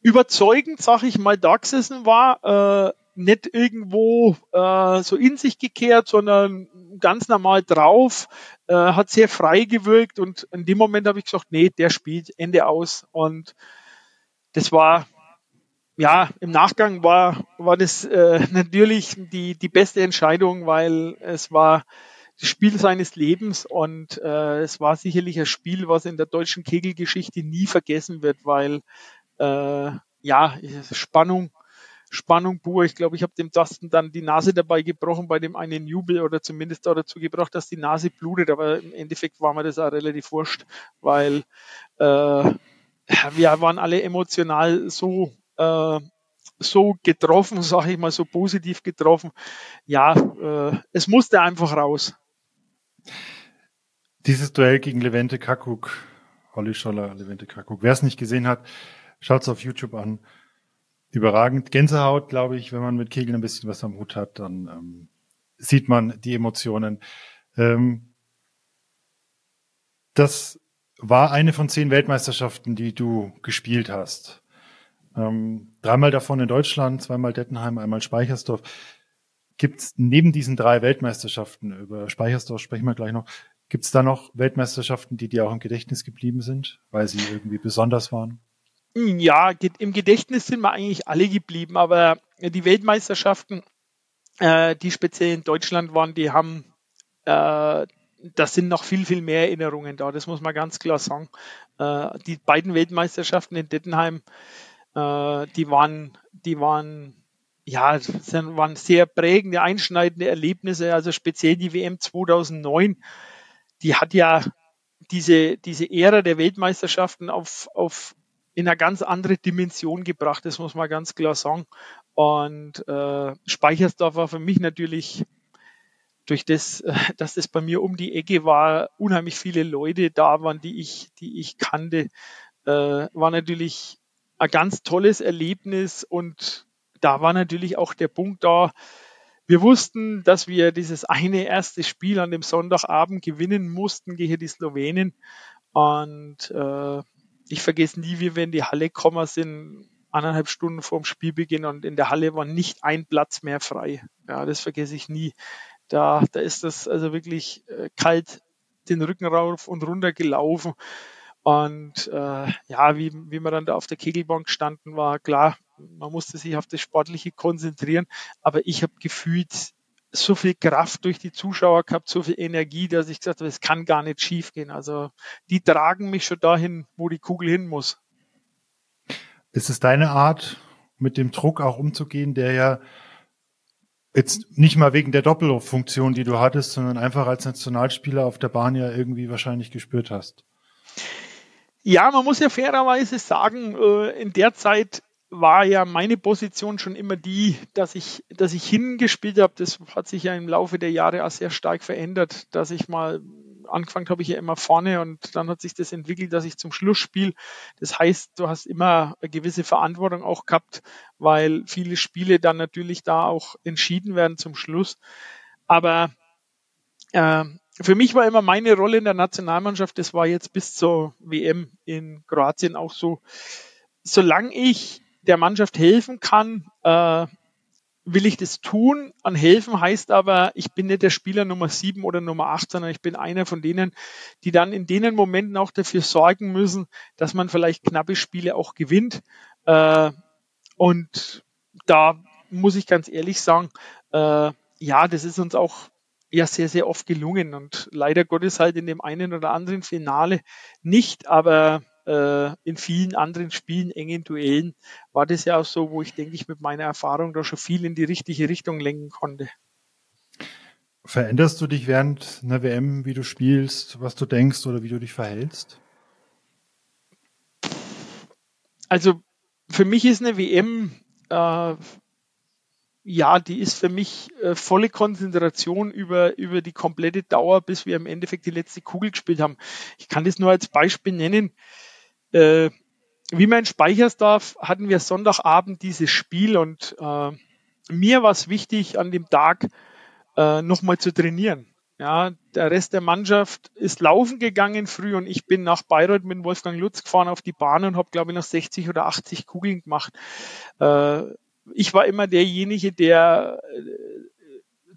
überzeugend, sag ich mal, da gesessen war, äh, nicht irgendwo äh, so in sich gekehrt, sondern ganz normal drauf, äh, hat sehr frei gewirkt und in dem Moment habe ich gesagt, nee, der spielt Ende aus. Und das war ja im Nachgang war war das äh, natürlich die die beste Entscheidung, weil es war das Spiel seines Lebens und äh, es war sicherlich ein Spiel, was in der deutschen Kegelgeschichte nie vergessen wird, weil äh, ja Spannung Spannung pur. Ich glaube, ich habe dem Dustin dann die Nase dabei gebrochen bei dem einen Jubel oder zumindest dazu gebracht, dass die Nase blutet. Aber im Endeffekt war mir das auch relativ wurscht, weil äh, wir waren alle emotional so äh, so getroffen, sage ich mal, so positiv getroffen. Ja, äh, es musste einfach raus. Dieses Duell gegen Levente Kakuk, Holly Scholler, Levente Kakuk. Wer es nicht gesehen hat, schaut es auf YouTube an überragend. Gänsehaut, glaube ich, wenn man mit Kegeln ein bisschen was am Hut hat, dann ähm, sieht man die Emotionen. Ähm, das war eine von zehn Weltmeisterschaften, die du gespielt hast. Ähm, dreimal davon in Deutschland, zweimal Dettenheim, einmal Speichersdorf. Gibt es neben diesen drei Weltmeisterschaften, über Speichersdorf sprechen wir gleich noch, gibt es da noch Weltmeisterschaften, die dir auch im Gedächtnis geblieben sind, weil sie irgendwie besonders waren? Ja, im Gedächtnis sind wir eigentlich alle geblieben, aber die Weltmeisterschaften, äh, die speziell in Deutschland waren, die haben, äh, das sind noch viel, viel mehr Erinnerungen da, das muss man ganz klar sagen. Äh, die beiden Weltmeisterschaften in Dettenheim, äh, die waren, die waren, ja, sind, waren sehr prägende, einschneidende Erlebnisse, also speziell die WM 2009, die hat ja diese, diese Ära der Weltmeisterschaften auf, auf in eine ganz andere Dimension gebracht, das muss man ganz klar sagen. Und äh, Speichersdorf war für mich natürlich durch das, dass das bei mir um die Ecke war, unheimlich viele Leute da waren, die ich, die ich kannte, äh, war natürlich ein ganz tolles Erlebnis und da war natürlich auch der Punkt da, wir wussten, dass wir dieses eine erste Spiel an dem Sonntagabend gewinnen mussten gegen die Slowenen. Und äh, ich vergesse nie, wie wir in die Halle gekommen sind, anderthalb Stunden vorm Spielbeginn und in der Halle war nicht ein Platz mehr frei. Ja, das vergesse ich nie. Da, da ist das also wirklich äh, kalt den Rücken rauf und runter gelaufen. Und äh, ja, wie, wie man dann da auf der Kegelbank standen war, klar, man musste sich auf das Sportliche konzentrieren, aber ich habe gefühlt so viel Kraft durch die Zuschauer gehabt, so viel Energie, dass ich gesagt habe, es kann gar nicht schief gehen. Also die tragen mich schon dahin, wo die Kugel hin muss. Ist es deine Art, mit dem Druck auch umzugehen, der ja jetzt nicht mal wegen der Doppelfunktion, die du hattest, sondern einfach als Nationalspieler auf der Bahn ja irgendwie wahrscheinlich gespürt hast? Ja, man muss ja fairerweise sagen, äh, in der Zeit war ja meine Position schon immer die, dass ich, dass ich hingespielt habe. Das hat sich ja im Laufe der Jahre auch sehr stark verändert, dass ich mal angefangen habe ich ja immer vorne und dann hat sich das entwickelt, dass ich zum Schluss spiele. Das heißt, du hast immer eine gewisse Verantwortung auch gehabt, weil viele Spiele dann natürlich da auch entschieden werden zum Schluss. Aber äh, für mich war immer meine Rolle in der Nationalmannschaft, das war jetzt bis zur WM in Kroatien auch so, solange ich der Mannschaft helfen kann, äh, will ich das tun. An helfen heißt aber, ich bin nicht der Spieler Nummer sieben oder Nummer acht, sondern ich bin einer von denen, die dann in denen Momenten auch dafür sorgen müssen, dass man vielleicht knappe Spiele auch gewinnt. Äh, und da muss ich ganz ehrlich sagen, äh, ja, das ist uns auch ja sehr, sehr oft gelungen und leider Gottes halt in dem einen oder anderen Finale nicht, aber in vielen anderen Spielen, engen Duellen, war das ja auch so, wo ich denke ich mit meiner Erfahrung da schon viel in die richtige Richtung lenken konnte. Veränderst du dich während einer WM, wie du spielst, was du denkst oder wie du dich verhältst? Also für mich ist eine WM, äh, ja, die ist für mich äh, volle Konzentration über, über die komplette Dauer, bis wir im Endeffekt die letzte Kugel gespielt haben. Ich kann das nur als Beispiel nennen. Äh, wie mein Speichersdorf hatten wir Sonntagabend dieses Spiel und äh, mir war es wichtig, an dem Tag äh, nochmal zu trainieren. Ja, der Rest der Mannschaft ist laufen gegangen früh und ich bin nach Bayreuth mit Wolfgang Lutz gefahren auf die Bahn und habe, glaube ich, noch 60 oder 80 Kugeln gemacht. Äh, ich war immer derjenige, der äh,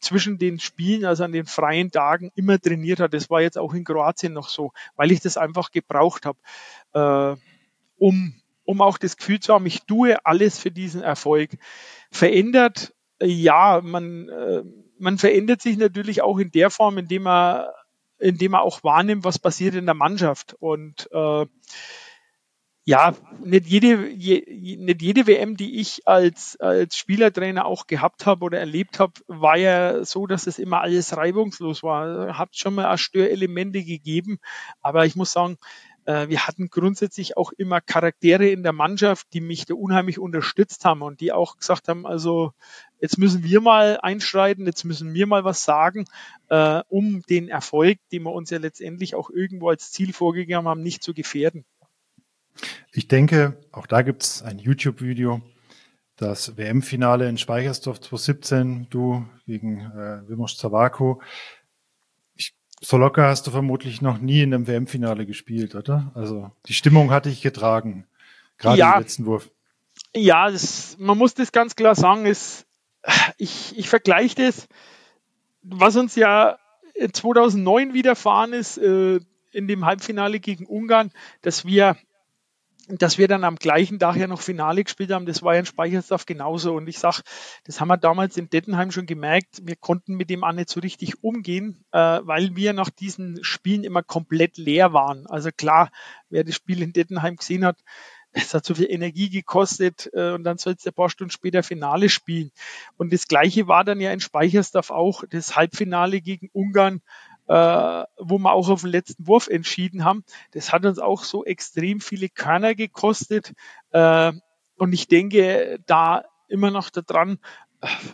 zwischen den Spielen, also an den freien Tagen, immer trainiert hat. Das war jetzt auch in Kroatien noch so, weil ich das einfach gebraucht habe äh, um, um auch das Gefühl zu haben, ich tue alles für diesen Erfolg. Verändert, ja, man, äh, man verändert sich natürlich auch in der Form, indem man, indem man auch wahrnimmt, was passiert in der Mannschaft. Und äh, ja, nicht jede, je, nicht jede WM, die ich als, als Spielertrainer auch gehabt habe oder erlebt habe, war ja so, dass es immer alles reibungslos war. Hat schon mal Störelemente gegeben, aber ich muss sagen, äh, wir hatten grundsätzlich auch immer Charaktere in der Mannschaft, die mich da unheimlich unterstützt haben und die auch gesagt haben, also jetzt müssen wir mal einschreiten, jetzt müssen wir mal was sagen, äh, um den Erfolg, den wir uns ja letztendlich auch irgendwo als Ziel vorgegeben haben, nicht zu gefährden. Ich denke, auch da gibt es ein YouTube-Video, das WM-Finale in Speichersdorf 2017, du gegen äh, Wimosch Zawako so locker hast du vermutlich noch nie in einem WM-Finale gespielt, oder? Also die Stimmung hatte ich getragen, gerade ja, im letzten Wurf. Ja, das, man muss das ganz klar sagen, ist, ich, ich vergleiche das, was uns ja 2009 widerfahren ist, äh, in dem Halbfinale gegen Ungarn, dass wir dass wir dann am gleichen Tag ja noch Finale gespielt haben, das war ja in Speichersdorf genauso. Und ich sag, das haben wir damals in Dettenheim schon gemerkt, wir konnten mit dem auch nicht so richtig umgehen, äh, weil wir nach diesen Spielen immer komplett leer waren. Also klar, wer das Spiel in Dettenheim gesehen hat, es hat so viel Energie gekostet äh, und dann soll es ein paar Stunden später Finale spielen. Und das gleiche war dann ja in Speichersdorf auch, das Halbfinale gegen Ungarn, äh, wo wir auch auf den letzten Wurf entschieden haben. Das hat uns auch so extrem viele Körner gekostet. Äh, und ich denke, da immer noch daran,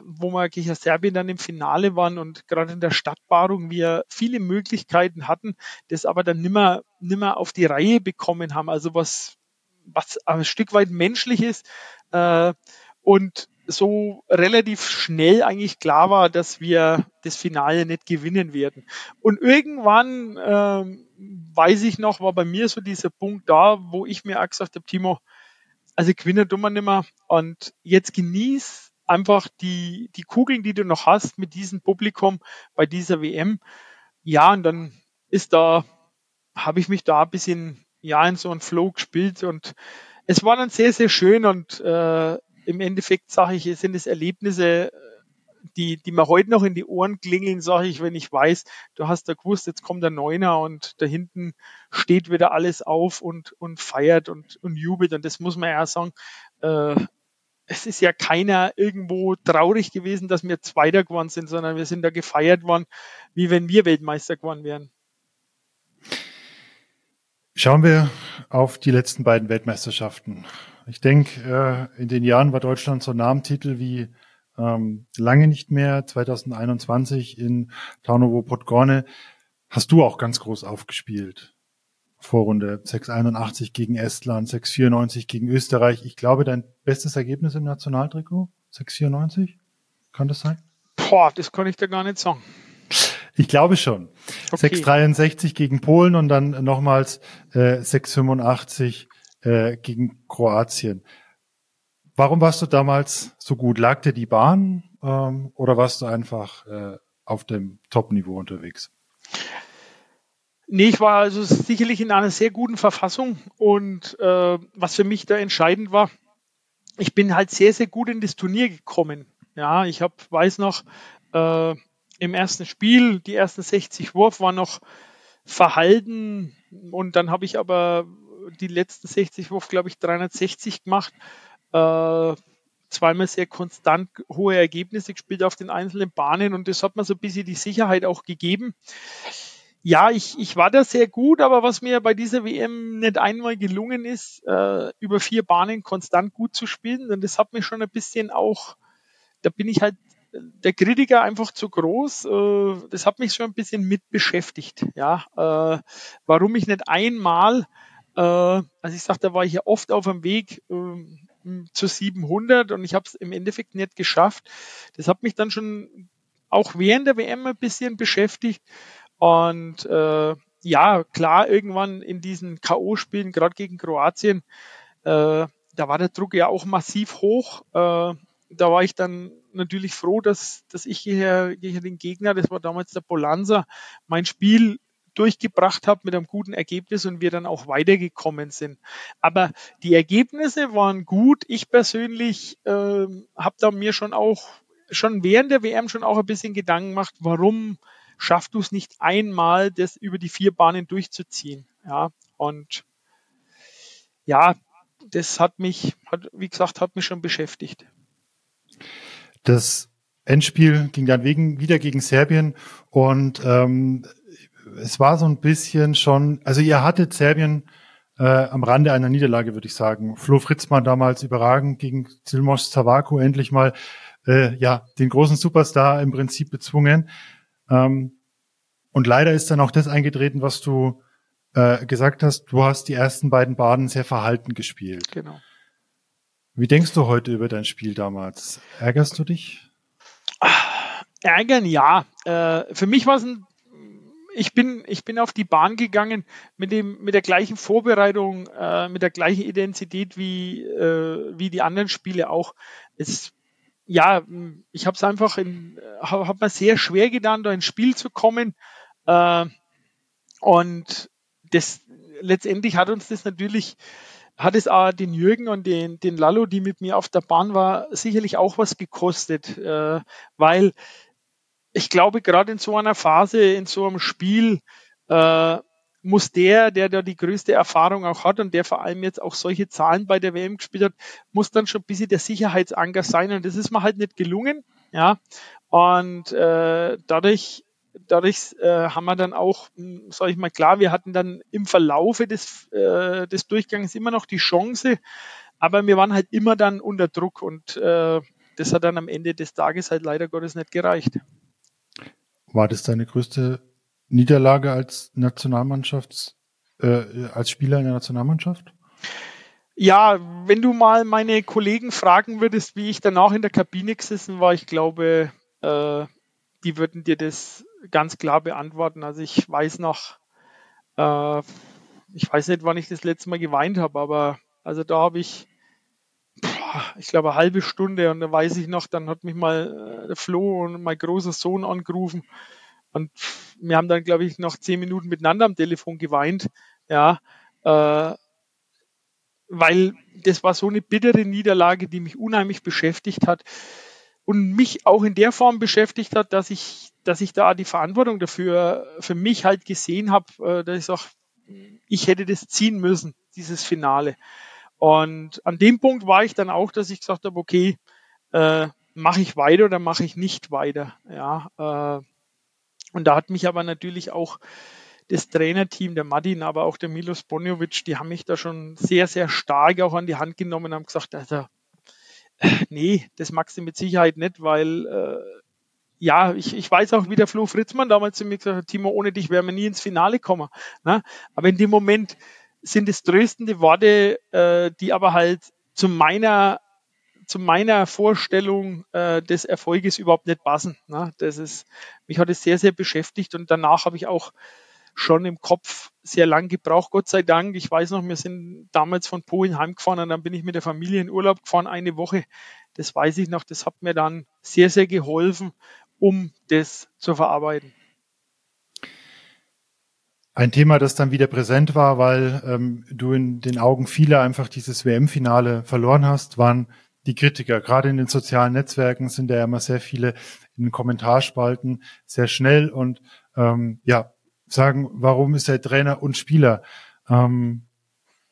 wo wir gegen Serbien dann im Finale waren und gerade in der Stadtbarung wir viele Möglichkeiten hatten, das aber dann nimmer, nimmer auf die Reihe bekommen haben. Also was, was ein Stück weit menschlich ist äh, und so relativ schnell eigentlich klar war, dass wir das Finale nicht gewinnen werden. Und irgendwann, äh, weiß ich noch, war bei mir so dieser Punkt da, wo ich mir auch gesagt habe, Timo, also gewinnen tun wir nicht mehr. Und jetzt genieß einfach die, die Kugeln, die du noch hast mit diesem Publikum bei dieser WM. Ja, und dann ist da, habe ich mich da ein bisschen, ja, in so einen Flow gespielt und es war dann sehr, sehr schön und äh, im Endeffekt sage ich, sind es Erlebnisse, die, die mir heute noch in die Ohren klingeln, sage ich, wenn ich weiß, du hast da gewusst, jetzt kommt der Neuner und da hinten steht wieder alles auf und, und feiert und, und jubelt. Und das muss man ja sagen, äh, es ist ja keiner irgendwo traurig gewesen, dass wir Zweiter geworden sind, sondern wir sind da gefeiert worden, wie wenn wir Weltmeister geworden wären. Schauen wir auf die letzten beiden Weltmeisterschaften. Ich denke, äh, in den Jahren war Deutschland so Namentitel wie ähm, lange nicht mehr, 2021 in Tarnovo Podgorne, hast du auch ganz groß aufgespielt. Vorrunde 681 gegen Estland, 694 gegen Österreich. Ich glaube, dein bestes Ergebnis im Nationaltrikot? 694? Kann das sein? Boah, das kann ich dir gar nicht sagen. Ich glaube schon. Okay. 663 gegen Polen und dann nochmals äh, 685 äh, gegen Kroatien. Warum warst du damals so gut? Lag dir die Bahn ähm, oder warst du einfach äh, auf dem Top-Niveau unterwegs? Nee, ich war also sicherlich in einer sehr guten Verfassung und äh, was für mich da entscheidend war, ich bin halt sehr, sehr gut in das Turnier gekommen. Ja, ich hab, weiß noch, äh, im ersten Spiel, die ersten 60 Wurf waren noch verhalten und dann habe ich aber die letzten 60 Wurf, glaube ich, 360 gemacht äh, zweimal sehr konstant hohe Ergebnisse gespielt auf den einzelnen Bahnen und das hat mir so ein bisschen die Sicherheit auch gegeben. Ja, ich, ich war da sehr gut, aber was mir bei dieser WM nicht einmal gelungen ist, äh, über vier Bahnen konstant gut zu spielen, und das hat mich schon ein bisschen auch, da bin ich halt der Kritiker einfach zu groß. Äh, das hat mich schon ein bisschen mit beschäftigt. Ja, äh, warum ich nicht einmal, also ich sag, da war ich ja oft auf dem Weg, äh, zu 700 und ich habe es im Endeffekt nicht geschafft. Das hat mich dann schon auch während der WM ein bisschen beschäftigt und äh, ja, klar, irgendwann in diesen K.O.-Spielen, gerade gegen Kroatien, äh, da war der Druck ja auch massiv hoch. Äh, da war ich dann natürlich froh, dass, dass ich hier, hier den Gegner, das war damals der Polanza, mein Spiel durchgebracht habe mit einem guten Ergebnis und wir dann auch weitergekommen sind. Aber die Ergebnisse waren gut. Ich persönlich äh, habe da mir schon auch schon während der WM schon auch ein bisschen Gedanken gemacht, warum schaffst du es nicht einmal, das über die vier Bahnen durchzuziehen. Ja, und ja, das hat mich, hat, wie gesagt, hat mich schon beschäftigt. Das Endspiel ging dann wegen, wieder gegen Serbien und ähm, es war so ein bisschen schon, also ihr hattet Serbien äh, am Rande einer Niederlage, würde ich sagen. Flo Fritzmann damals überragend gegen Silmos Zavako endlich mal äh, ja den großen Superstar im Prinzip bezwungen. Ähm, und leider ist dann auch das eingetreten, was du äh, gesagt hast. Du hast die ersten beiden Baden sehr verhalten gespielt. Genau. Wie denkst du heute über dein Spiel damals? Ärgerst du dich? Ärgern ja. Äh, für mich war es ein ich bin, ich bin auf die Bahn gegangen mit dem, mit der gleichen Vorbereitung, äh, mit der gleichen Identität wie, äh, wie die anderen Spiele auch. Es, ja, ich habe es einfach in, habe hab mir sehr schwer getan, da ins Spiel zu kommen. Äh, und das, letztendlich hat uns das natürlich, hat es auch den Jürgen und den, den Lalo, die mit mir auf der Bahn war, sicherlich auch was gekostet, äh, weil ich glaube, gerade in so einer Phase, in so einem Spiel, äh, muss der, der da die größte Erfahrung auch hat und der vor allem jetzt auch solche Zahlen bei der WM gespielt hat, muss dann schon ein bisschen der Sicherheitsanker sein. Und das ist mir halt nicht gelungen. Ja. Und äh, dadurch, dadurch äh, haben wir dann auch, hm, sage ich mal, klar, wir hatten dann im Verlaufe des, äh, des Durchgangs immer noch die Chance, Aber wir waren halt immer dann unter Druck und äh, das hat dann am Ende des Tages halt leider Gottes nicht gereicht. War das deine größte Niederlage als Nationalmannschafts, äh, als Spieler in der Nationalmannschaft? Ja, wenn du mal meine Kollegen fragen würdest, wie ich danach in der Kabine gesessen war, ich glaube, äh, die würden dir das ganz klar beantworten. Also ich weiß noch, äh, ich weiß nicht, wann ich das letzte Mal geweint habe, aber also da habe ich, ich glaube, eine halbe Stunde und da weiß ich noch, dann hat mich mal äh, Flo und mein großer Sohn angerufen und wir haben dann, glaube ich, noch zehn Minuten miteinander am Telefon geweint, ja, äh, weil das war so eine bittere Niederlage, die mich unheimlich beschäftigt hat und mich auch in der Form beschäftigt hat, dass ich, dass ich da die Verantwortung dafür für mich halt gesehen habe, äh, dass ich sage, ich hätte das ziehen müssen, dieses Finale. Und an dem Punkt war ich dann auch, dass ich gesagt habe, okay, äh, mache ich weiter oder mache ich nicht weiter. Ja, äh, und da hat mich aber natürlich auch das Trainerteam, der Martin, aber auch der Milos Bonjovic, die haben mich da schon sehr, sehr stark auch an die Hand genommen und haben gesagt, also, nee, das magst du mit Sicherheit nicht, weil äh, ja, ich, ich weiß auch, wie der Flo Fritzmann damals zu mir gesagt hat, Timo, ohne dich wären wir nie ins Finale kommen. Ne? Aber in dem Moment sind es tröstende Worte, äh, die aber halt zu meiner zu meiner Vorstellung äh, des Erfolges überhaupt nicht passen. Ne? Das ist, mich hat es sehr, sehr beschäftigt und danach habe ich auch schon im Kopf sehr lang gebraucht, Gott sei Dank. Ich weiß noch, wir sind damals von Polen heimgefahren und dann bin ich mit der Familie in Urlaub gefahren, eine Woche. Das weiß ich noch, das hat mir dann sehr, sehr geholfen, um das zu verarbeiten. Ein Thema, das dann wieder präsent war, weil ähm, du in den Augen vieler einfach dieses WM-Finale verloren hast, waren die Kritiker. Gerade in den sozialen Netzwerken sind ja immer sehr viele in den Kommentarspalten sehr schnell und ähm, ja, sagen, warum ist er Trainer und Spieler? Ähm,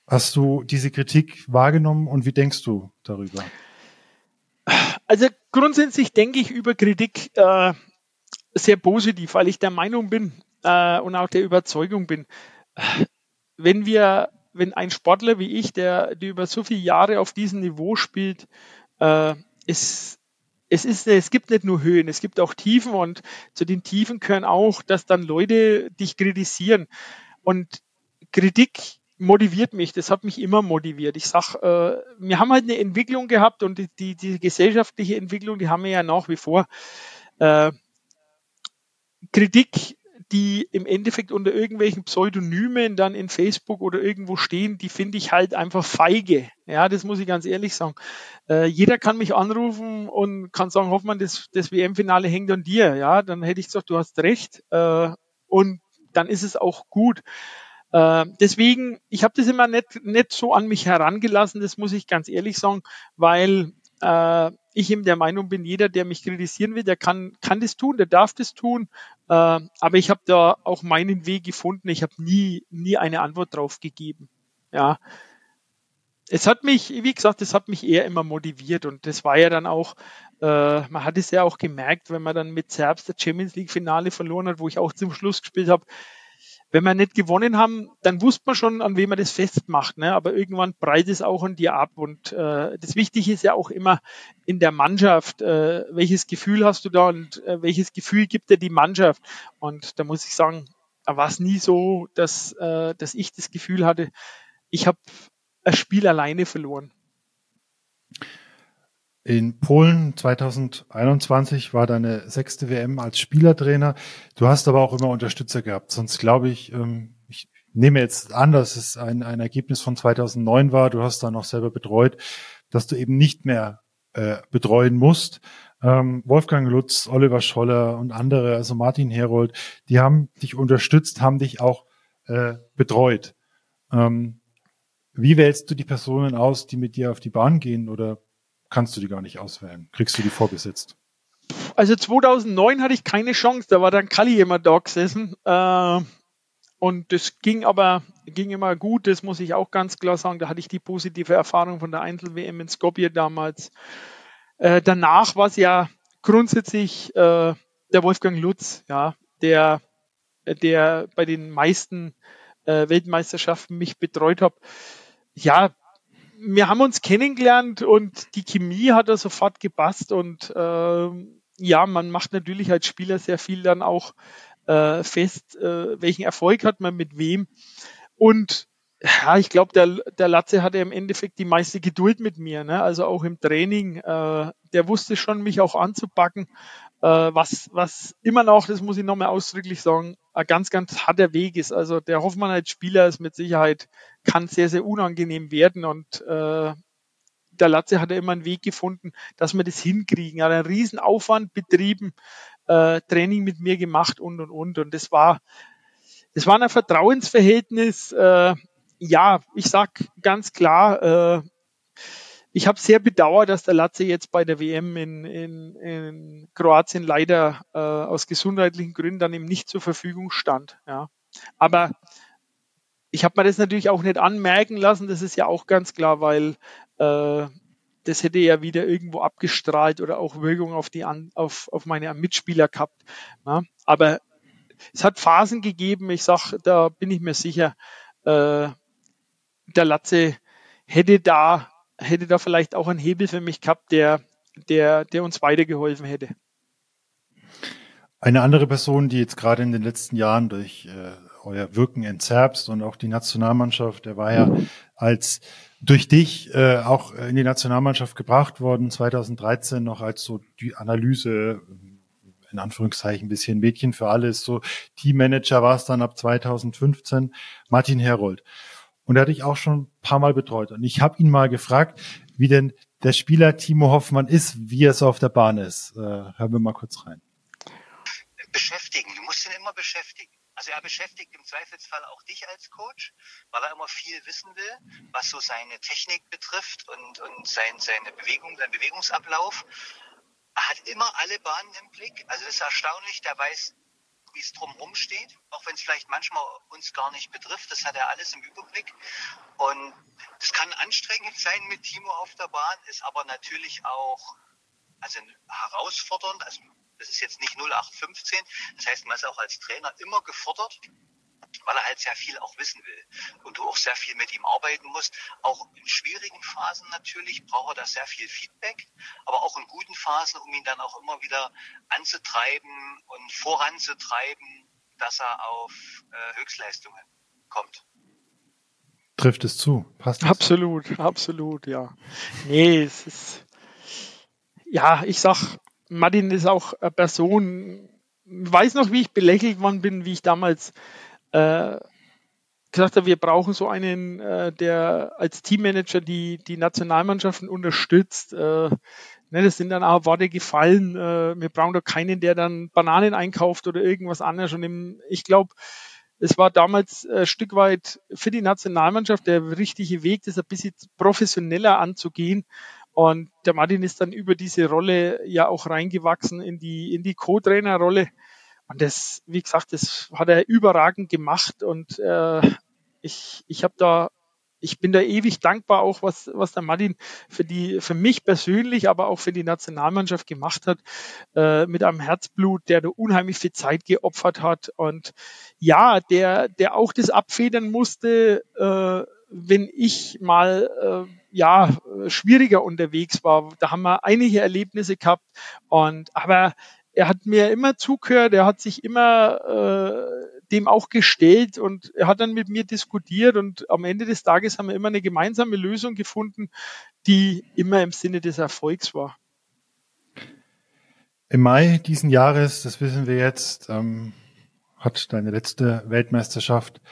hast du diese Kritik wahrgenommen und wie denkst du darüber? Also grundsätzlich denke ich über Kritik äh, sehr positiv, weil ich der Meinung bin äh, und auch der Überzeugung bin, wenn wir, wenn ein Sportler wie ich, der, der über so viele Jahre auf diesem Niveau spielt, äh, ist es ist, es gibt nicht nur Höhen, es gibt auch Tiefen und zu den Tiefen gehören auch, dass dann Leute dich kritisieren. Und Kritik motiviert mich, das hat mich immer motiviert. Ich sag, äh, wir haben halt eine Entwicklung gehabt und die, die, die gesellschaftliche Entwicklung, die haben wir ja nach wie vor. Äh, Kritik die im Endeffekt unter irgendwelchen Pseudonymen dann in Facebook oder irgendwo stehen, die finde ich halt einfach feige. Ja, das muss ich ganz ehrlich sagen. Äh, jeder kann mich anrufen und kann sagen, Hoffmann, das, das WM-Finale hängt an dir. Ja, dann hätte ich gesagt, du hast recht. Äh, und dann ist es auch gut. Äh, deswegen, ich habe das immer nicht, nicht so an mich herangelassen, das muss ich ganz ehrlich sagen, weil äh, ich eben der Meinung bin, jeder, der mich kritisieren will, der kann, kann das tun, der darf das tun. Äh, aber ich habe da auch meinen Weg gefunden. Ich habe nie, nie eine Antwort drauf gegeben. Ja. Es hat mich, wie gesagt, es hat mich eher immer motiviert und das war ja dann auch, äh, man hat es ja auch gemerkt, wenn man dann mit Serbs der Champions League Finale verloren hat, wo ich auch zum Schluss gespielt habe, wenn wir nicht gewonnen haben, dann wusste man schon, an wem man das festmacht. Ne? Aber irgendwann breit es auch an dir ab. Und äh, das Wichtige ist ja auch immer in der Mannschaft, äh, welches Gefühl hast du da und äh, welches Gefühl gibt dir die Mannschaft. Und da muss ich sagen, war es nie so, dass, äh, dass ich das Gefühl hatte, ich habe ein Spiel alleine verloren. In Polen 2021 war deine sechste WM als Spielertrainer. Du hast aber auch immer Unterstützer gehabt. Sonst glaube ich, ähm, ich nehme jetzt an, dass es ein, ein Ergebnis von 2009 war. Du hast da noch selber betreut, dass du eben nicht mehr äh, betreuen musst. Ähm, Wolfgang Lutz, Oliver Scholler und andere, also Martin Herold, die haben dich unterstützt, haben dich auch äh, betreut. Ähm, wie wählst du die Personen aus, die mit dir auf die Bahn gehen oder kannst du die gar nicht auswählen? Kriegst du die vorgesetzt? Also 2009 hatte ich keine Chance, da war dann Kali immer da gesessen. Äh, und das ging aber ging immer gut, das muss ich auch ganz klar sagen. Da hatte ich die positive Erfahrung von der Einzel-WM in Skopje damals. Äh, danach war es ja grundsätzlich äh, der Wolfgang Lutz, ja, der, der bei den meisten Weltmeisterschaften mich betreut hat. Ja, wir haben uns kennengelernt und die Chemie hat da sofort gepasst und äh, ja, man macht natürlich als Spieler sehr viel dann auch äh, fest, äh, welchen Erfolg hat man mit wem. Und ja, ich glaube, der, der Latze hatte im Endeffekt die meiste Geduld mit mir. Ne? Also auch im Training. Äh, der wusste schon, mich auch anzupacken. Äh, was, was immer noch, das muss ich nochmal ausdrücklich sagen, ein ganz, ganz harter Weg ist. Also der Hoffmann als Spieler ist mit Sicherheit, kann sehr, sehr unangenehm werden. Und äh, der Latze hat ja immer einen Weg gefunden, dass wir das hinkriegen. Er hat einen riesen Aufwand betrieben, äh, Training mit mir gemacht und und und. Und das war, das war ein Vertrauensverhältnis. Äh, ja, ich sag ganz klar, äh, ich habe sehr bedauert, dass der Latze jetzt bei der WM in, in, in Kroatien leider äh, aus gesundheitlichen Gründen dann eben nicht zur Verfügung stand. Ja. Aber ich habe mir das natürlich auch nicht anmerken lassen, das ist ja auch ganz klar, weil äh, das hätte ja wieder irgendwo abgestrahlt oder auch Wirkung auf die auf, auf meine Mitspieler gehabt. Ja. Aber es hat Phasen gegeben, ich sag, da bin ich mir sicher, äh, der Latze hätte da, hätte da vielleicht auch einen Hebel für mich gehabt, der, der, der uns weitergeholfen hätte. Eine andere Person, die jetzt gerade in den letzten Jahren durch äh, euer Wirken entzerbt und auch die Nationalmannschaft, der war ja als durch dich äh, auch in die Nationalmannschaft gebracht worden, 2013 noch als so die Analyse, in Anführungszeichen ein bisschen Mädchen für alles, so Teammanager war es dann ab 2015, Martin Herold. Und er hatte ich auch schon ein paar Mal betreut. Und ich habe ihn mal gefragt, wie denn der Spieler Timo Hoffmann ist, wie er so auf der Bahn ist. Äh, hören wir mal kurz rein. Beschäftigen. Du musst ihn immer beschäftigen. Also er beschäftigt im Zweifelsfall auch dich als Coach, weil er immer viel wissen will, was so seine Technik betrifft und, und sein, seine Bewegung, sein Bewegungsablauf. Er hat immer alle Bahnen im Blick. Also das ist erstaunlich. Der weiß wie es drumherum steht, auch wenn es vielleicht manchmal uns gar nicht betrifft. Das hat er alles im Überblick. Und es kann anstrengend sein mit Timo auf der Bahn, ist aber natürlich auch also herausfordernd. Also das ist jetzt nicht 0815. Das heißt, man ist auch als Trainer immer gefordert, weil er halt sehr viel auch wissen will und du auch sehr viel mit ihm arbeiten musst. Auch in schwierigen Phasen natürlich braucht er da sehr viel Feedback, aber auch in guten Phasen, um ihn dann auch immer wieder anzutreiben und voranzutreiben, dass er auf äh, Höchstleistungen kommt. Trifft es zu? Passt absolut, zu? absolut, ja. Nee, es ist, ja, ich sag, Martin ist auch eine Person, weiß noch, wie ich belächelt worden bin, wie ich damals äh, gesagt habe, wir brauchen so einen, äh, der als Teammanager die, die Nationalmannschaften unterstützt. Äh, ne, das sind dann auch Worte gefallen. Äh, wir brauchen doch keinen, der dann Bananen einkauft oder irgendwas anderes. Und im, ich glaube, es war damals ein Stück weit für die Nationalmannschaft der richtige Weg, das ein bisschen professioneller anzugehen. Und der Martin ist dann über diese Rolle ja auch reingewachsen in die, in die Co-Trainer-Rolle. Und das, wie gesagt, das hat er überragend gemacht und äh, ich, ich habe da, ich bin da ewig dankbar auch, was, was der Martin für die, für mich persönlich, aber auch für die Nationalmannschaft gemacht hat, äh, mit einem Herzblut, der da unheimlich viel Zeit geopfert hat und ja, der, der auch das abfedern musste, äh, wenn ich mal äh, ja schwieriger unterwegs war. Da haben wir einige Erlebnisse gehabt und aber er hat mir immer zugehört, er hat sich immer äh, dem auch gestellt und er hat dann mit mir diskutiert und am Ende des Tages haben wir immer eine gemeinsame Lösung gefunden, die immer im Sinne des Erfolgs war. Im Mai diesen Jahres, das wissen wir jetzt, ähm, hat deine letzte Weltmeisterschaft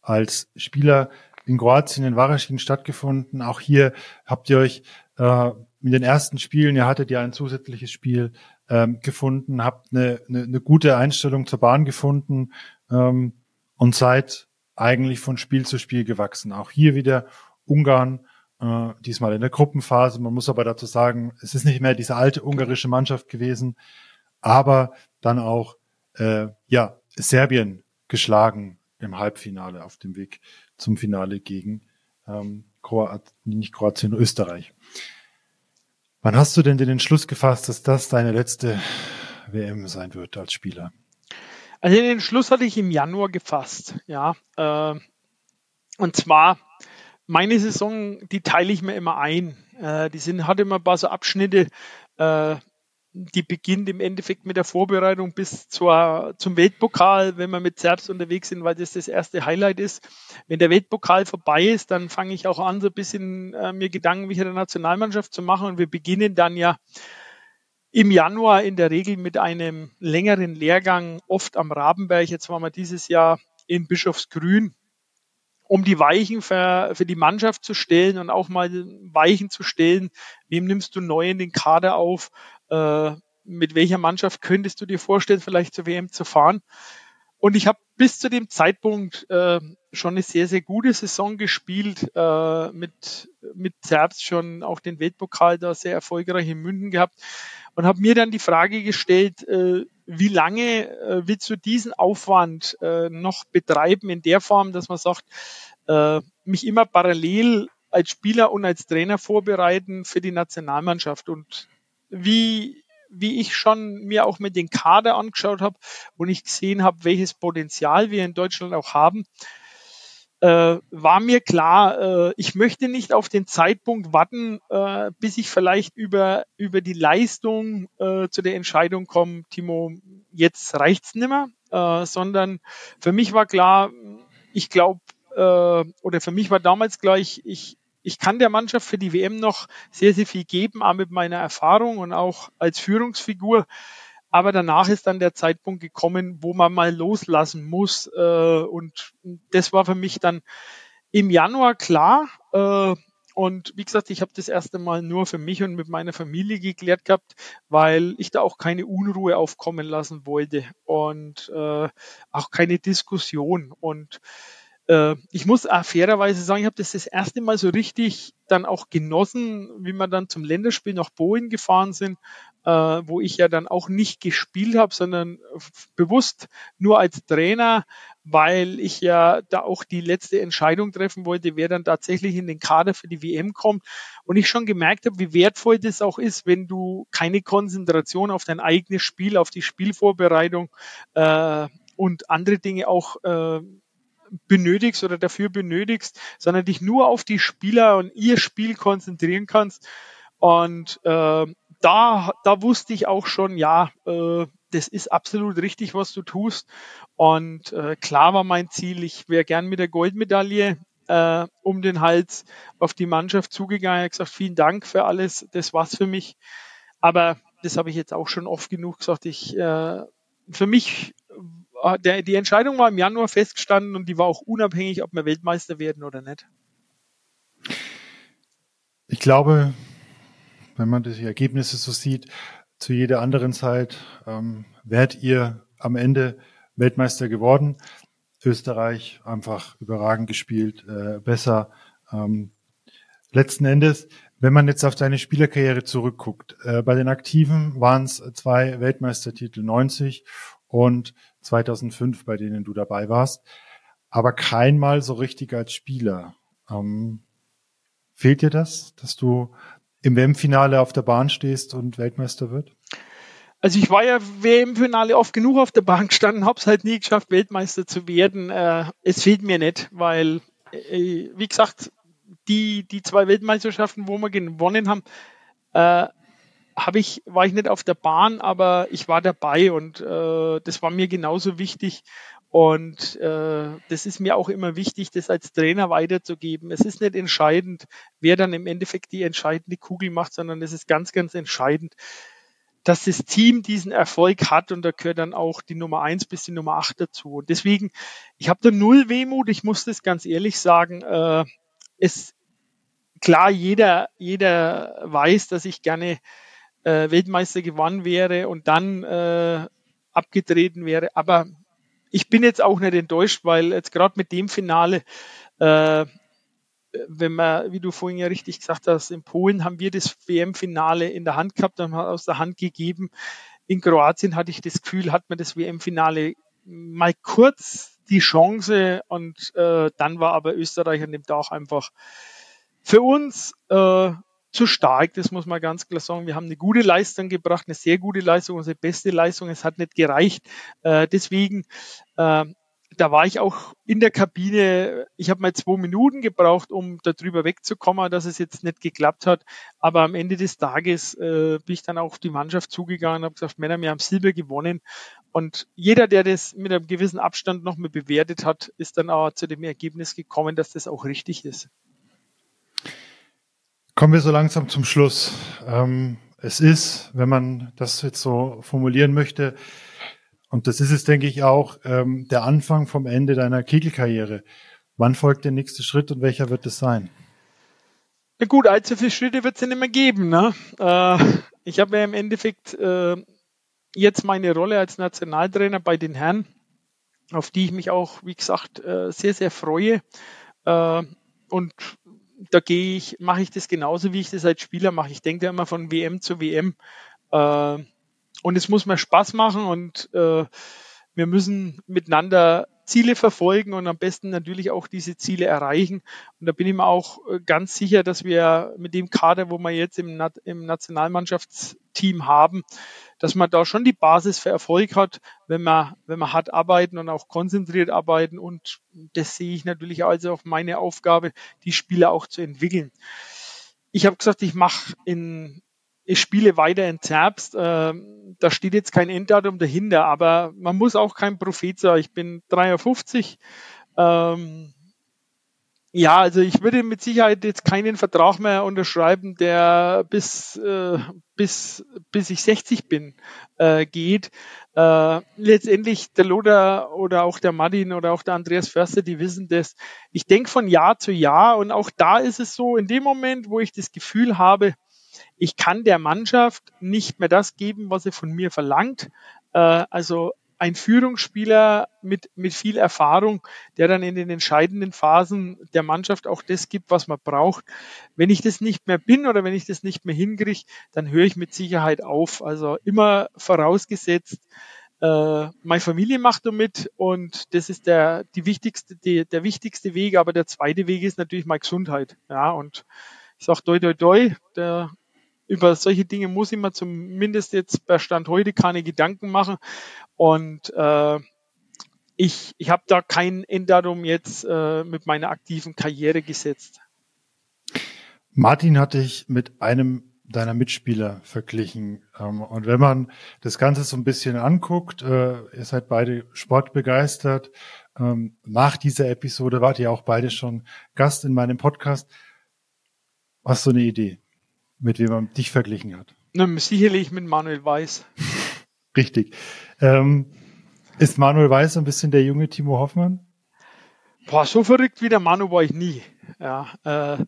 als Spieler in Kroatien in Varaschin stattgefunden. Auch hier habt ihr euch äh, in den ersten Spielen, ihr hattet ja ein zusätzliches Spiel ähm, gefunden, habt eine, eine, eine gute Einstellung zur Bahn gefunden ähm, und seid eigentlich von Spiel zu Spiel gewachsen. Auch hier wieder Ungarn, äh, diesmal in der Gruppenphase. Man muss aber dazu sagen, es ist nicht mehr diese alte ungarische Mannschaft gewesen, aber dann auch äh, ja Serbien geschlagen im Halbfinale auf dem Weg zum Finale gegen ähm, Kroat nicht Kroatien, Österreich. Wann hast du denn den Entschluss gefasst, dass das deine letzte WM sein wird als Spieler? Also den Entschluss hatte ich im Januar gefasst, ja. Äh, und zwar meine Saison, die teile ich mir immer ein. Äh, die sind, hat immer ein paar so Abschnitte, äh, die beginnt im Endeffekt mit der Vorbereitung bis zur, zum Weltpokal, wenn wir mit Serbs unterwegs sind, weil das das erste Highlight ist. Wenn der Weltpokal vorbei ist, dann fange ich auch an, so ein bisschen äh, mir Gedanken wie der Nationalmannschaft zu machen und wir beginnen dann ja im Januar in der Regel mit einem längeren Lehrgang, oft am Rabenberg. Jetzt waren wir dieses Jahr in Bischofsgrün, um die Weichen für, für die Mannschaft zu stellen und auch mal Weichen zu stellen. Wem nimmst du neu in den Kader auf? Äh, mit welcher Mannschaft könntest du dir vorstellen, vielleicht zur WM zu fahren? Und ich habe bis zu dem Zeitpunkt äh, schon eine sehr, sehr gute Saison gespielt, äh, mit, mit Zerbst schon auch den Weltpokal da sehr erfolgreich in München gehabt und habe mir dann die Frage gestellt, äh, wie lange äh, willst du diesen Aufwand äh, noch betreiben in der Form, dass man sagt, äh, mich immer parallel als Spieler und als Trainer vorbereiten für die Nationalmannschaft und wie wie ich schon mir auch mit den Kader angeschaut habe und ich gesehen habe, welches Potenzial wir in Deutschland auch haben, äh, war mir klar, äh, ich möchte nicht auf den Zeitpunkt warten, äh, bis ich vielleicht über, über die Leistung äh, zu der Entscheidung komme, Timo, jetzt reicht's nimmer, äh, sondern für mich war klar, ich glaube, äh, oder für mich war damals gleich, ich, ich kann der Mannschaft für die WM noch sehr, sehr viel geben, auch mit meiner Erfahrung und auch als Führungsfigur. Aber danach ist dann der Zeitpunkt gekommen, wo man mal loslassen muss. Äh, und das war für mich dann im Januar klar. Äh, und wie gesagt, ich habe das erste Mal nur für mich und mit meiner Familie geklärt gehabt, weil ich da auch keine Unruhe aufkommen lassen wollte und äh, auch keine Diskussion. Und äh, ich muss auch fairerweise sagen, ich habe das das erste Mal so richtig dann auch genossen, wie wir dann zum Länderspiel nach Boeing gefahren sind, äh, wo ich ja dann auch nicht gespielt habe, sondern bewusst nur als Trainer, weil ich ja da auch die letzte Entscheidung treffen wollte, wer dann tatsächlich in den Kader für die WM kommt. Und ich schon gemerkt habe, wie wertvoll das auch ist, wenn du keine Konzentration auf dein eigenes Spiel, auf die Spielvorbereitung äh, und andere Dinge auch äh, benötigst oder dafür benötigst, sondern dich nur auf die Spieler und ihr Spiel konzentrieren kannst. Und äh, da, da wusste ich auch schon, ja, äh, das ist absolut richtig, was du tust. Und äh, klar war mein Ziel, ich wäre gern mit der Goldmedaille äh, um den Hals auf die Mannschaft zugegangen. Ich habe gesagt, vielen Dank für alles, das war's für mich. Aber das habe ich jetzt auch schon oft genug gesagt. Ich, äh, für mich der, die Entscheidung war im Januar festgestanden und die war auch unabhängig, ob wir Weltmeister werden oder nicht. Ich glaube, wenn man die Ergebnisse so sieht, zu jeder anderen Zeit ähm, wärt ihr am Ende Weltmeister geworden. Österreich einfach überragend gespielt, äh, besser. Ähm, letzten Endes, wenn man jetzt auf deine Spielerkarriere zurückguckt, äh, bei den Aktiven waren es zwei Weltmeistertitel 90 und 2005, bei denen du dabei warst, aber keinmal so richtig als Spieler. Ähm, fehlt dir das, dass du im WM-Finale auf der Bahn stehst und Weltmeister wird? Also ich war ja WM-Finale oft genug auf der Bahn gestanden, hab's halt nie geschafft, Weltmeister zu werden. Äh, es fehlt mir nicht, weil, äh, wie gesagt, die, die zwei Weltmeisterschaften, wo wir gewonnen haben, äh, habe ich, war ich nicht auf der Bahn, aber ich war dabei und äh, das war mir genauso wichtig. Und äh, das ist mir auch immer wichtig, das als Trainer weiterzugeben. Es ist nicht entscheidend, wer dann im Endeffekt die entscheidende Kugel macht, sondern es ist ganz, ganz entscheidend, dass das Team diesen Erfolg hat und da gehört dann auch die Nummer eins bis die Nummer acht dazu. Und deswegen, ich habe da null Wehmut, ich muss das ganz ehrlich sagen. Äh, es klar, jeder, jeder weiß, dass ich gerne äh, Weltmeister gewonnen wäre und dann äh, abgetreten wäre. Aber ich bin jetzt auch nicht enttäuscht, weil jetzt gerade mit dem Finale, äh, wenn man, wie du vorhin ja richtig gesagt hast, in Polen haben wir das WM-Finale in der Hand gehabt, haben aus der Hand gegeben. In Kroatien hatte ich das Gefühl, hat man das WM-Finale mal kurz die Chance und äh, dann war aber Österreich an dem Tag einfach für uns äh, zu stark, das muss man ganz klar sagen. Wir haben eine gute Leistung gebracht, eine sehr gute Leistung, unsere beste Leistung. Es hat nicht gereicht. Äh, deswegen, äh, da war ich auch in der Kabine. Ich habe mal zwei Minuten gebraucht, um darüber wegzukommen, dass es jetzt nicht geklappt hat. Aber am Ende des Tages äh, bin ich dann auch auf die Mannschaft zugegangen und habe gesagt, Männer, wir haben Silber gewonnen. Und jeder, der das mit einem gewissen Abstand noch mal bewertet hat, ist dann auch zu dem Ergebnis gekommen, dass das auch richtig ist. Kommen wir so langsam zum Schluss. Ähm, es ist, wenn man das jetzt so formulieren möchte, und das ist es, denke ich, auch ähm, der Anfang vom Ende deiner Kegelkarriere. Wann folgt der nächste Schritt und welcher wird es sein? Na gut, allzu viele Schritte wird es ja nicht mehr geben. Ne? Äh, ich habe ja im Endeffekt äh, jetzt meine Rolle als Nationaltrainer bei den Herren, auf die ich mich auch, wie gesagt, äh, sehr, sehr freue. Äh, und da gehe ich, mache ich das genauso, wie ich das als Spieler mache. Ich denke immer von WM zu WM. Äh, und es muss mir Spaß machen und äh, wir müssen miteinander Ziele verfolgen und am besten natürlich auch diese Ziele erreichen. Und da bin ich mir auch äh, ganz sicher, dass wir mit dem Kader, wo wir jetzt im, im Nationalmannschaftsteam haben, dass man da schon die Basis für Erfolg hat, wenn man, wenn man hart arbeiten und auch konzentriert arbeiten. Und das sehe ich natürlich also auch meine Aufgabe, die Spieler auch zu entwickeln. Ich habe gesagt, ich mache in ich spiele weiter in Zerbst. Äh, da steht jetzt kein Enddatum dahinter, aber man muss auch kein Prophet sein. Ich bin 53. Ähm, ja, also ich würde mit Sicherheit jetzt keinen Vertrag mehr unterschreiben, der bis, äh, bis, bis ich 60 bin, äh, geht. Äh, letztendlich der Loder oder auch der Martin oder auch der Andreas Förster, die wissen das. Ich denke von Jahr zu Jahr und auch da ist es so, in dem Moment, wo ich das Gefühl habe, ich kann der Mannschaft nicht mehr das geben, was sie von mir verlangt. Äh, also ein Führungsspieler mit, mit viel Erfahrung, der dann in den entscheidenden Phasen der Mannschaft auch das gibt, was man braucht. Wenn ich das nicht mehr bin oder wenn ich das nicht mehr hinkriege, dann höre ich mit Sicherheit auf. Also immer vorausgesetzt, äh, meine Familie macht damit und das ist der, die wichtigste, die, der wichtigste Weg, aber der zweite Weg ist natürlich meine Gesundheit. Ja, und ich sage doi doi doi, der über solche Dinge muss ich mir zumindest jetzt bei Stand heute keine Gedanken machen. Und äh, ich, ich habe da kein Enddatum jetzt äh, mit meiner aktiven Karriere gesetzt. Martin hatte ich mit einem deiner Mitspieler verglichen. Ähm, und wenn man das Ganze so ein bisschen anguckt, äh, ihr seid beide sportbegeistert. Ähm, nach dieser Episode wart ihr auch beide schon Gast in meinem Podcast. Hast du eine Idee? Mit wem man dich verglichen hat. Na, sicherlich mit Manuel Weiß. Richtig. Ähm, ist Manuel Weiß ein bisschen der junge Timo Hoffmann? Boah, so verrückt wie der Manu war ich nie. Ja, äh,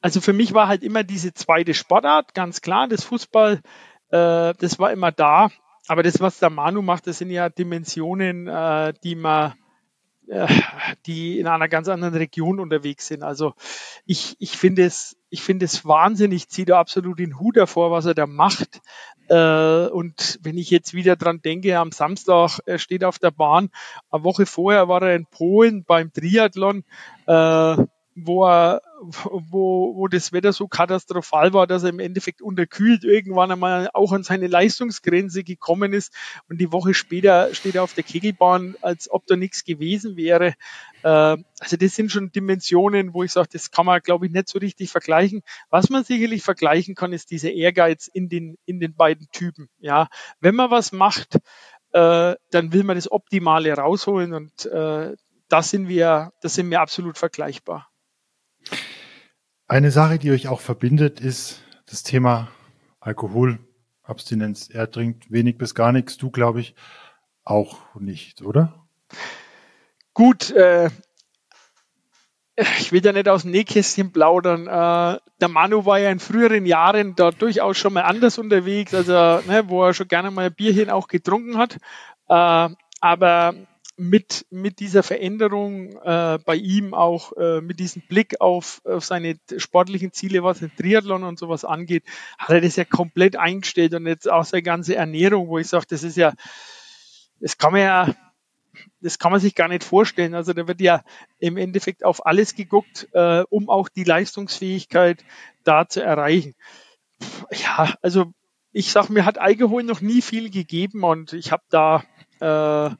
also für mich war halt immer diese zweite Sportart, ganz klar, das Fußball, äh, das war immer da. Aber das, was der Manu macht, das sind ja Dimensionen, äh, die man äh, die in einer ganz anderen Region unterwegs sind. Also ich, ich finde es, ich finde es wahnsinnig, ich ziehe da absolut den Hut davor, was er da macht. Äh, und wenn ich jetzt wieder dran denke, am Samstag, er steht auf der Bahn, eine Woche vorher war er in Polen beim Triathlon, äh, wo er, wo, wo das Wetter so katastrophal war, dass er im Endeffekt unterkühlt irgendwann einmal auch an seine Leistungsgrenze gekommen ist und die Woche später steht er auf der Kegelbahn, als ob da nichts gewesen wäre. Äh, also das sind schon Dimensionen, wo ich sage, das kann man, glaube ich, nicht so richtig vergleichen. Was man sicherlich vergleichen kann, ist dieser Ehrgeiz in den, in den beiden Typen. Ja, wenn man was macht, äh, dann will man das Optimale rausholen und äh, da sind wir, da sind wir absolut vergleichbar. Eine Sache, die euch auch verbindet, ist das Thema Alkoholabstinenz. Er trinkt wenig bis gar nichts, du glaube ich auch nicht, oder? Gut, äh, ich will ja nicht aus dem Nähkästchen plaudern. Äh, der Manu war ja in früheren Jahren da durchaus schon mal anders unterwegs, also ne, wo er schon gerne mal ein Bierchen auch getrunken hat. Äh, aber mit, mit dieser Veränderung äh, bei ihm auch äh, mit diesem Blick auf, auf seine sportlichen Ziele, was den Triathlon und sowas angeht, hat er das ja komplett eingestellt und jetzt auch seine ganze Ernährung, wo ich sage, das ist ja, das kann man ja, das kann man sich gar nicht vorstellen. Also da wird ja im Endeffekt auf alles geguckt, äh, um auch die Leistungsfähigkeit da zu erreichen. Ja, also ich sag, mir hat Alkohol noch nie viel gegeben und ich habe da äh,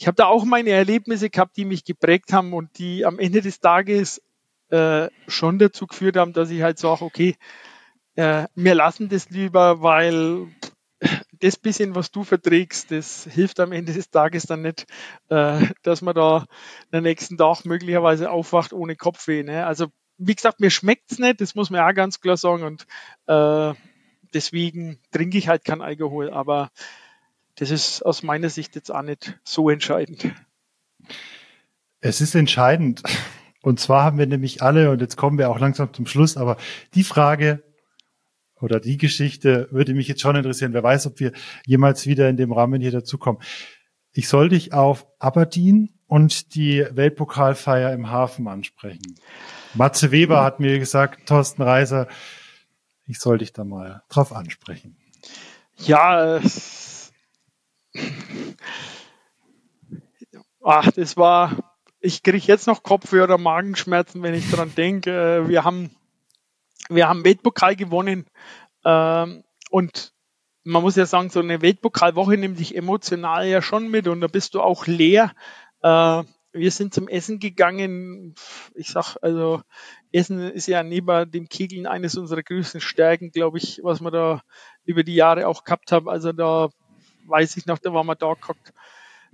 ich habe da auch meine Erlebnisse gehabt, die mich geprägt haben und die am Ende des Tages äh, schon dazu geführt haben, dass ich halt sage, okay, äh, wir lassen das lieber, weil das bisschen, was du verträgst, das hilft am Ende des Tages dann nicht, äh, dass man da den nächsten Tag möglicherweise aufwacht ohne Kopfweh. Ne? Also wie gesagt, mir schmeckt's nicht, das muss man auch ganz klar sagen und äh, deswegen trinke ich halt kein Alkohol, aber das ist aus meiner Sicht jetzt auch nicht so entscheidend. Es ist entscheidend. Und zwar haben wir nämlich alle, und jetzt kommen wir auch langsam zum Schluss, aber die Frage, oder die Geschichte würde mich jetzt schon interessieren. Wer weiß, ob wir jemals wieder in dem Rahmen hier dazukommen. Ich soll dich auf Aberdeen und die Weltpokalfeier im Hafen ansprechen. Matze Weber hat mir gesagt, Thorsten Reiser, ich soll dich da mal drauf ansprechen. Ja, äh, ach, das war, ich kriege jetzt noch Kopfweh oder Magenschmerzen, wenn ich dran denke. Äh, wir haben wir haben Weltpokal gewonnen ähm, und man muss ja sagen, so eine Weltpokalwoche nimmt dich emotional ja schon mit und da bist du auch leer. Äh, wir sind zum Essen gegangen. Ich sag, also Essen ist ja neben dem Kegeln eines unserer größten Stärken, glaube ich, was wir da über die Jahre auch gehabt haben. Also da weiß ich noch, da waren wir da gehabt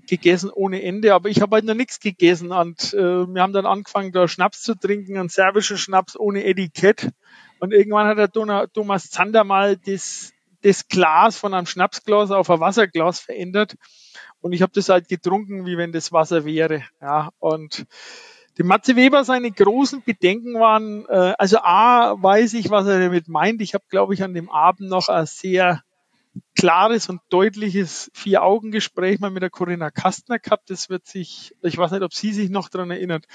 gegessen ohne Ende, aber ich habe halt noch nichts gegessen und äh, wir haben dann angefangen, da Schnaps zu trinken, einen serbischen Schnaps ohne Etikett. Und irgendwann hat der Thomas Zander mal das, das Glas von einem Schnapsglas auf ein Wasserglas verändert. Und ich habe das halt getrunken, wie wenn das Wasser wäre, ja. Und die Matze Weber seine großen Bedenken waren, äh, also A, weiß ich, was er damit meint. Ich habe, glaube ich, an dem Abend noch ein sehr klares und deutliches Vier-Augen-Gespräch mal mit der Corinna Kastner gehabt. Das wird sich, ich weiß nicht, ob sie sich noch daran erinnert.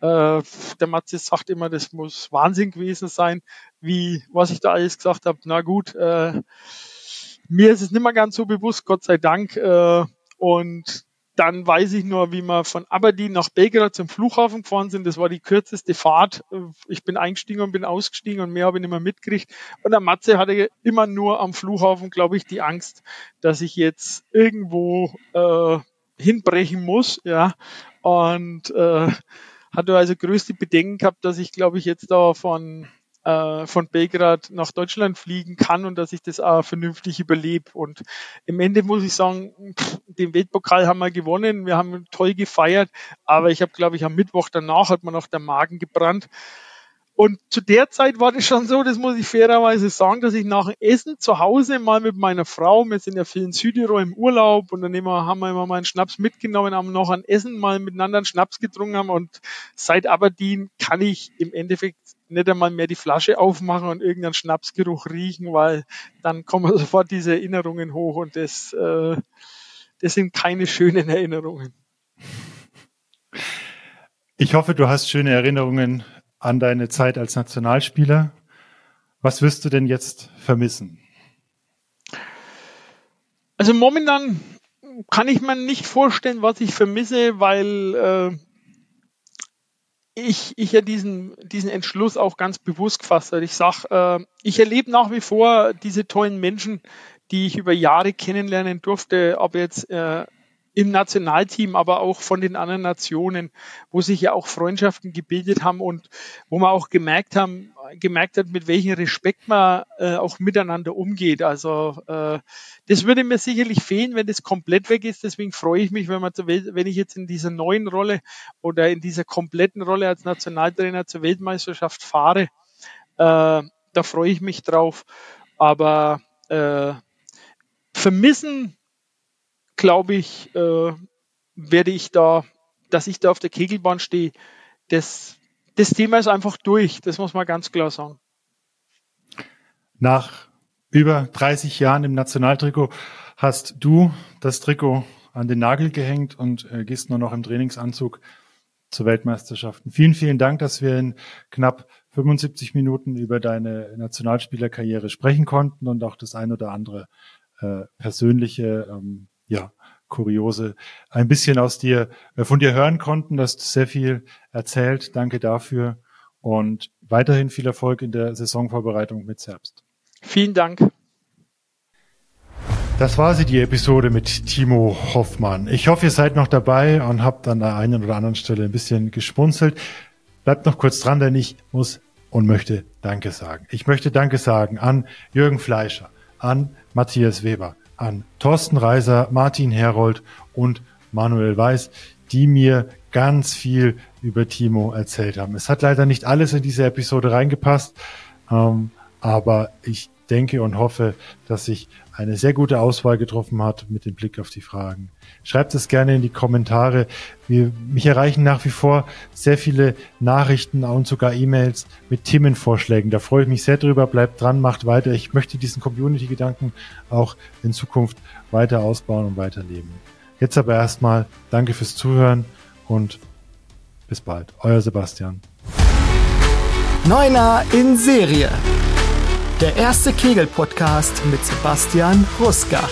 Äh, der Matze sagt immer, das muss Wahnsinn gewesen sein, wie, was ich da alles gesagt habe. Na gut, äh, mir ist es nicht mehr ganz so bewusst, Gott sei Dank. Äh, und dann weiß ich nur, wie wir von Aberdeen nach Belgrad zum Flughafen gefahren sind. Das war die kürzeste Fahrt. Ich bin eingestiegen und bin ausgestiegen und mehr habe ich nicht mehr mitgekriegt. Und der Matze hatte immer nur am Flughafen, glaube ich, die Angst, dass ich jetzt irgendwo äh, hinbrechen muss. Ja. Und äh, hatte also größte Bedenken gehabt, dass ich, glaube ich, jetzt da von äh, von Belgrad nach Deutschland fliegen kann und dass ich das auch vernünftig überlebe. Und im Ende muss ich sagen, pff, den Weltpokal haben wir gewonnen, wir haben toll gefeiert, aber ich habe, glaube ich, am Mittwoch danach hat man noch der Magen gebrannt. Und zu der Zeit war das schon so, das muss ich fairerweise sagen, dass ich nach dem Essen zu Hause mal mit meiner Frau, wir sind ja viel in Südtirol im Urlaub und dann haben wir immer mal einen Schnaps mitgenommen, haben noch ein Essen mal miteinander einen Schnaps getrunken haben und seit Aberdeen kann ich im Endeffekt nicht einmal mehr die Flasche aufmachen und irgendeinen Schnapsgeruch riechen, weil dann kommen sofort diese Erinnerungen hoch und das, äh, das sind keine schönen Erinnerungen. Ich hoffe, du hast schöne Erinnerungen an deine Zeit als Nationalspieler. Was wirst du denn jetzt vermissen? Also momentan kann ich mir nicht vorstellen, was ich vermisse, weil äh, ich, ich ja diesen, diesen Entschluss auch ganz bewusst gefasst habe. Ich sag, äh, ich erlebe nach wie vor diese tollen Menschen, die ich über Jahre kennenlernen durfte, ob jetzt äh, im Nationalteam, aber auch von den anderen Nationen, wo sich ja auch Freundschaften gebildet haben und wo man auch gemerkt haben, gemerkt hat, mit welchem Respekt man äh, auch miteinander umgeht. Also äh, das würde mir sicherlich fehlen, wenn das komplett weg ist. Deswegen freue ich mich, wenn man zur Welt, wenn ich jetzt in dieser neuen Rolle oder in dieser kompletten Rolle als Nationaltrainer zur Weltmeisterschaft fahre. Äh, da freue ich mich drauf. Aber äh, vermissen glaube ich, äh, werde ich da, dass ich da auf der Kegelbahn stehe, das, das Thema ist einfach durch. Das muss man ganz klar sagen. Nach über 30 Jahren im Nationaltrikot hast du das Trikot an den Nagel gehängt und äh, gehst nur noch im Trainingsanzug zur Weltmeisterschaften. Vielen, vielen Dank, dass wir in knapp 75 Minuten über deine Nationalspielerkarriere sprechen konnten und auch das ein oder andere äh, persönliche ähm, ja, kuriose ein bisschen aus dir, äh, von dir hören konnten. Du hast sehr viel erzählt. Danke dafür und weiterhin viel Erfolg in der Saisonvorbereitung mit Zerbst. Vielen Dank. Das war sie, die Episode mit Timo Hoffmann. Ich hoffe, ihr seid noch dabei und habt an der einen oder anderen Stelle ein bisschen geschmunzelt. Bleibt noch kurz dran, denn ich muss und möchte Danke sagen. Ich möchte Danke sagen an Jürgen Fleischer, an Matthias Weber, an Thorsten Reiser, Martin Herold und Manuel Weiß, die mir ganz viel über Timo erzählt haben. Es hat leider nicht alles in diese Episode reingepasst, ähm, aber ich denke und hoffe, dass sich eine sehr gute Auswahl getroffen hat mit dem Blick auf die Fragen. Schreibt es gerne in die Kommentare. Wir, mich erreichen nach wie vor sehr viele Nachrichten und sogar E-Mails mit Themenvorschlägen. Da freue ich mich sehr drüber. Bleibt dran, macht weiter. Ich möchte diesen Community-Gedanken auch in Zukunft weiter ausbauen und weiterleben. Jetzt aber erstmal danke fürs Zuhören und bis bald. Euer Sebastian. Neuner in Serie. Der erste Kegel-Podcast mit Sebastian Ruska.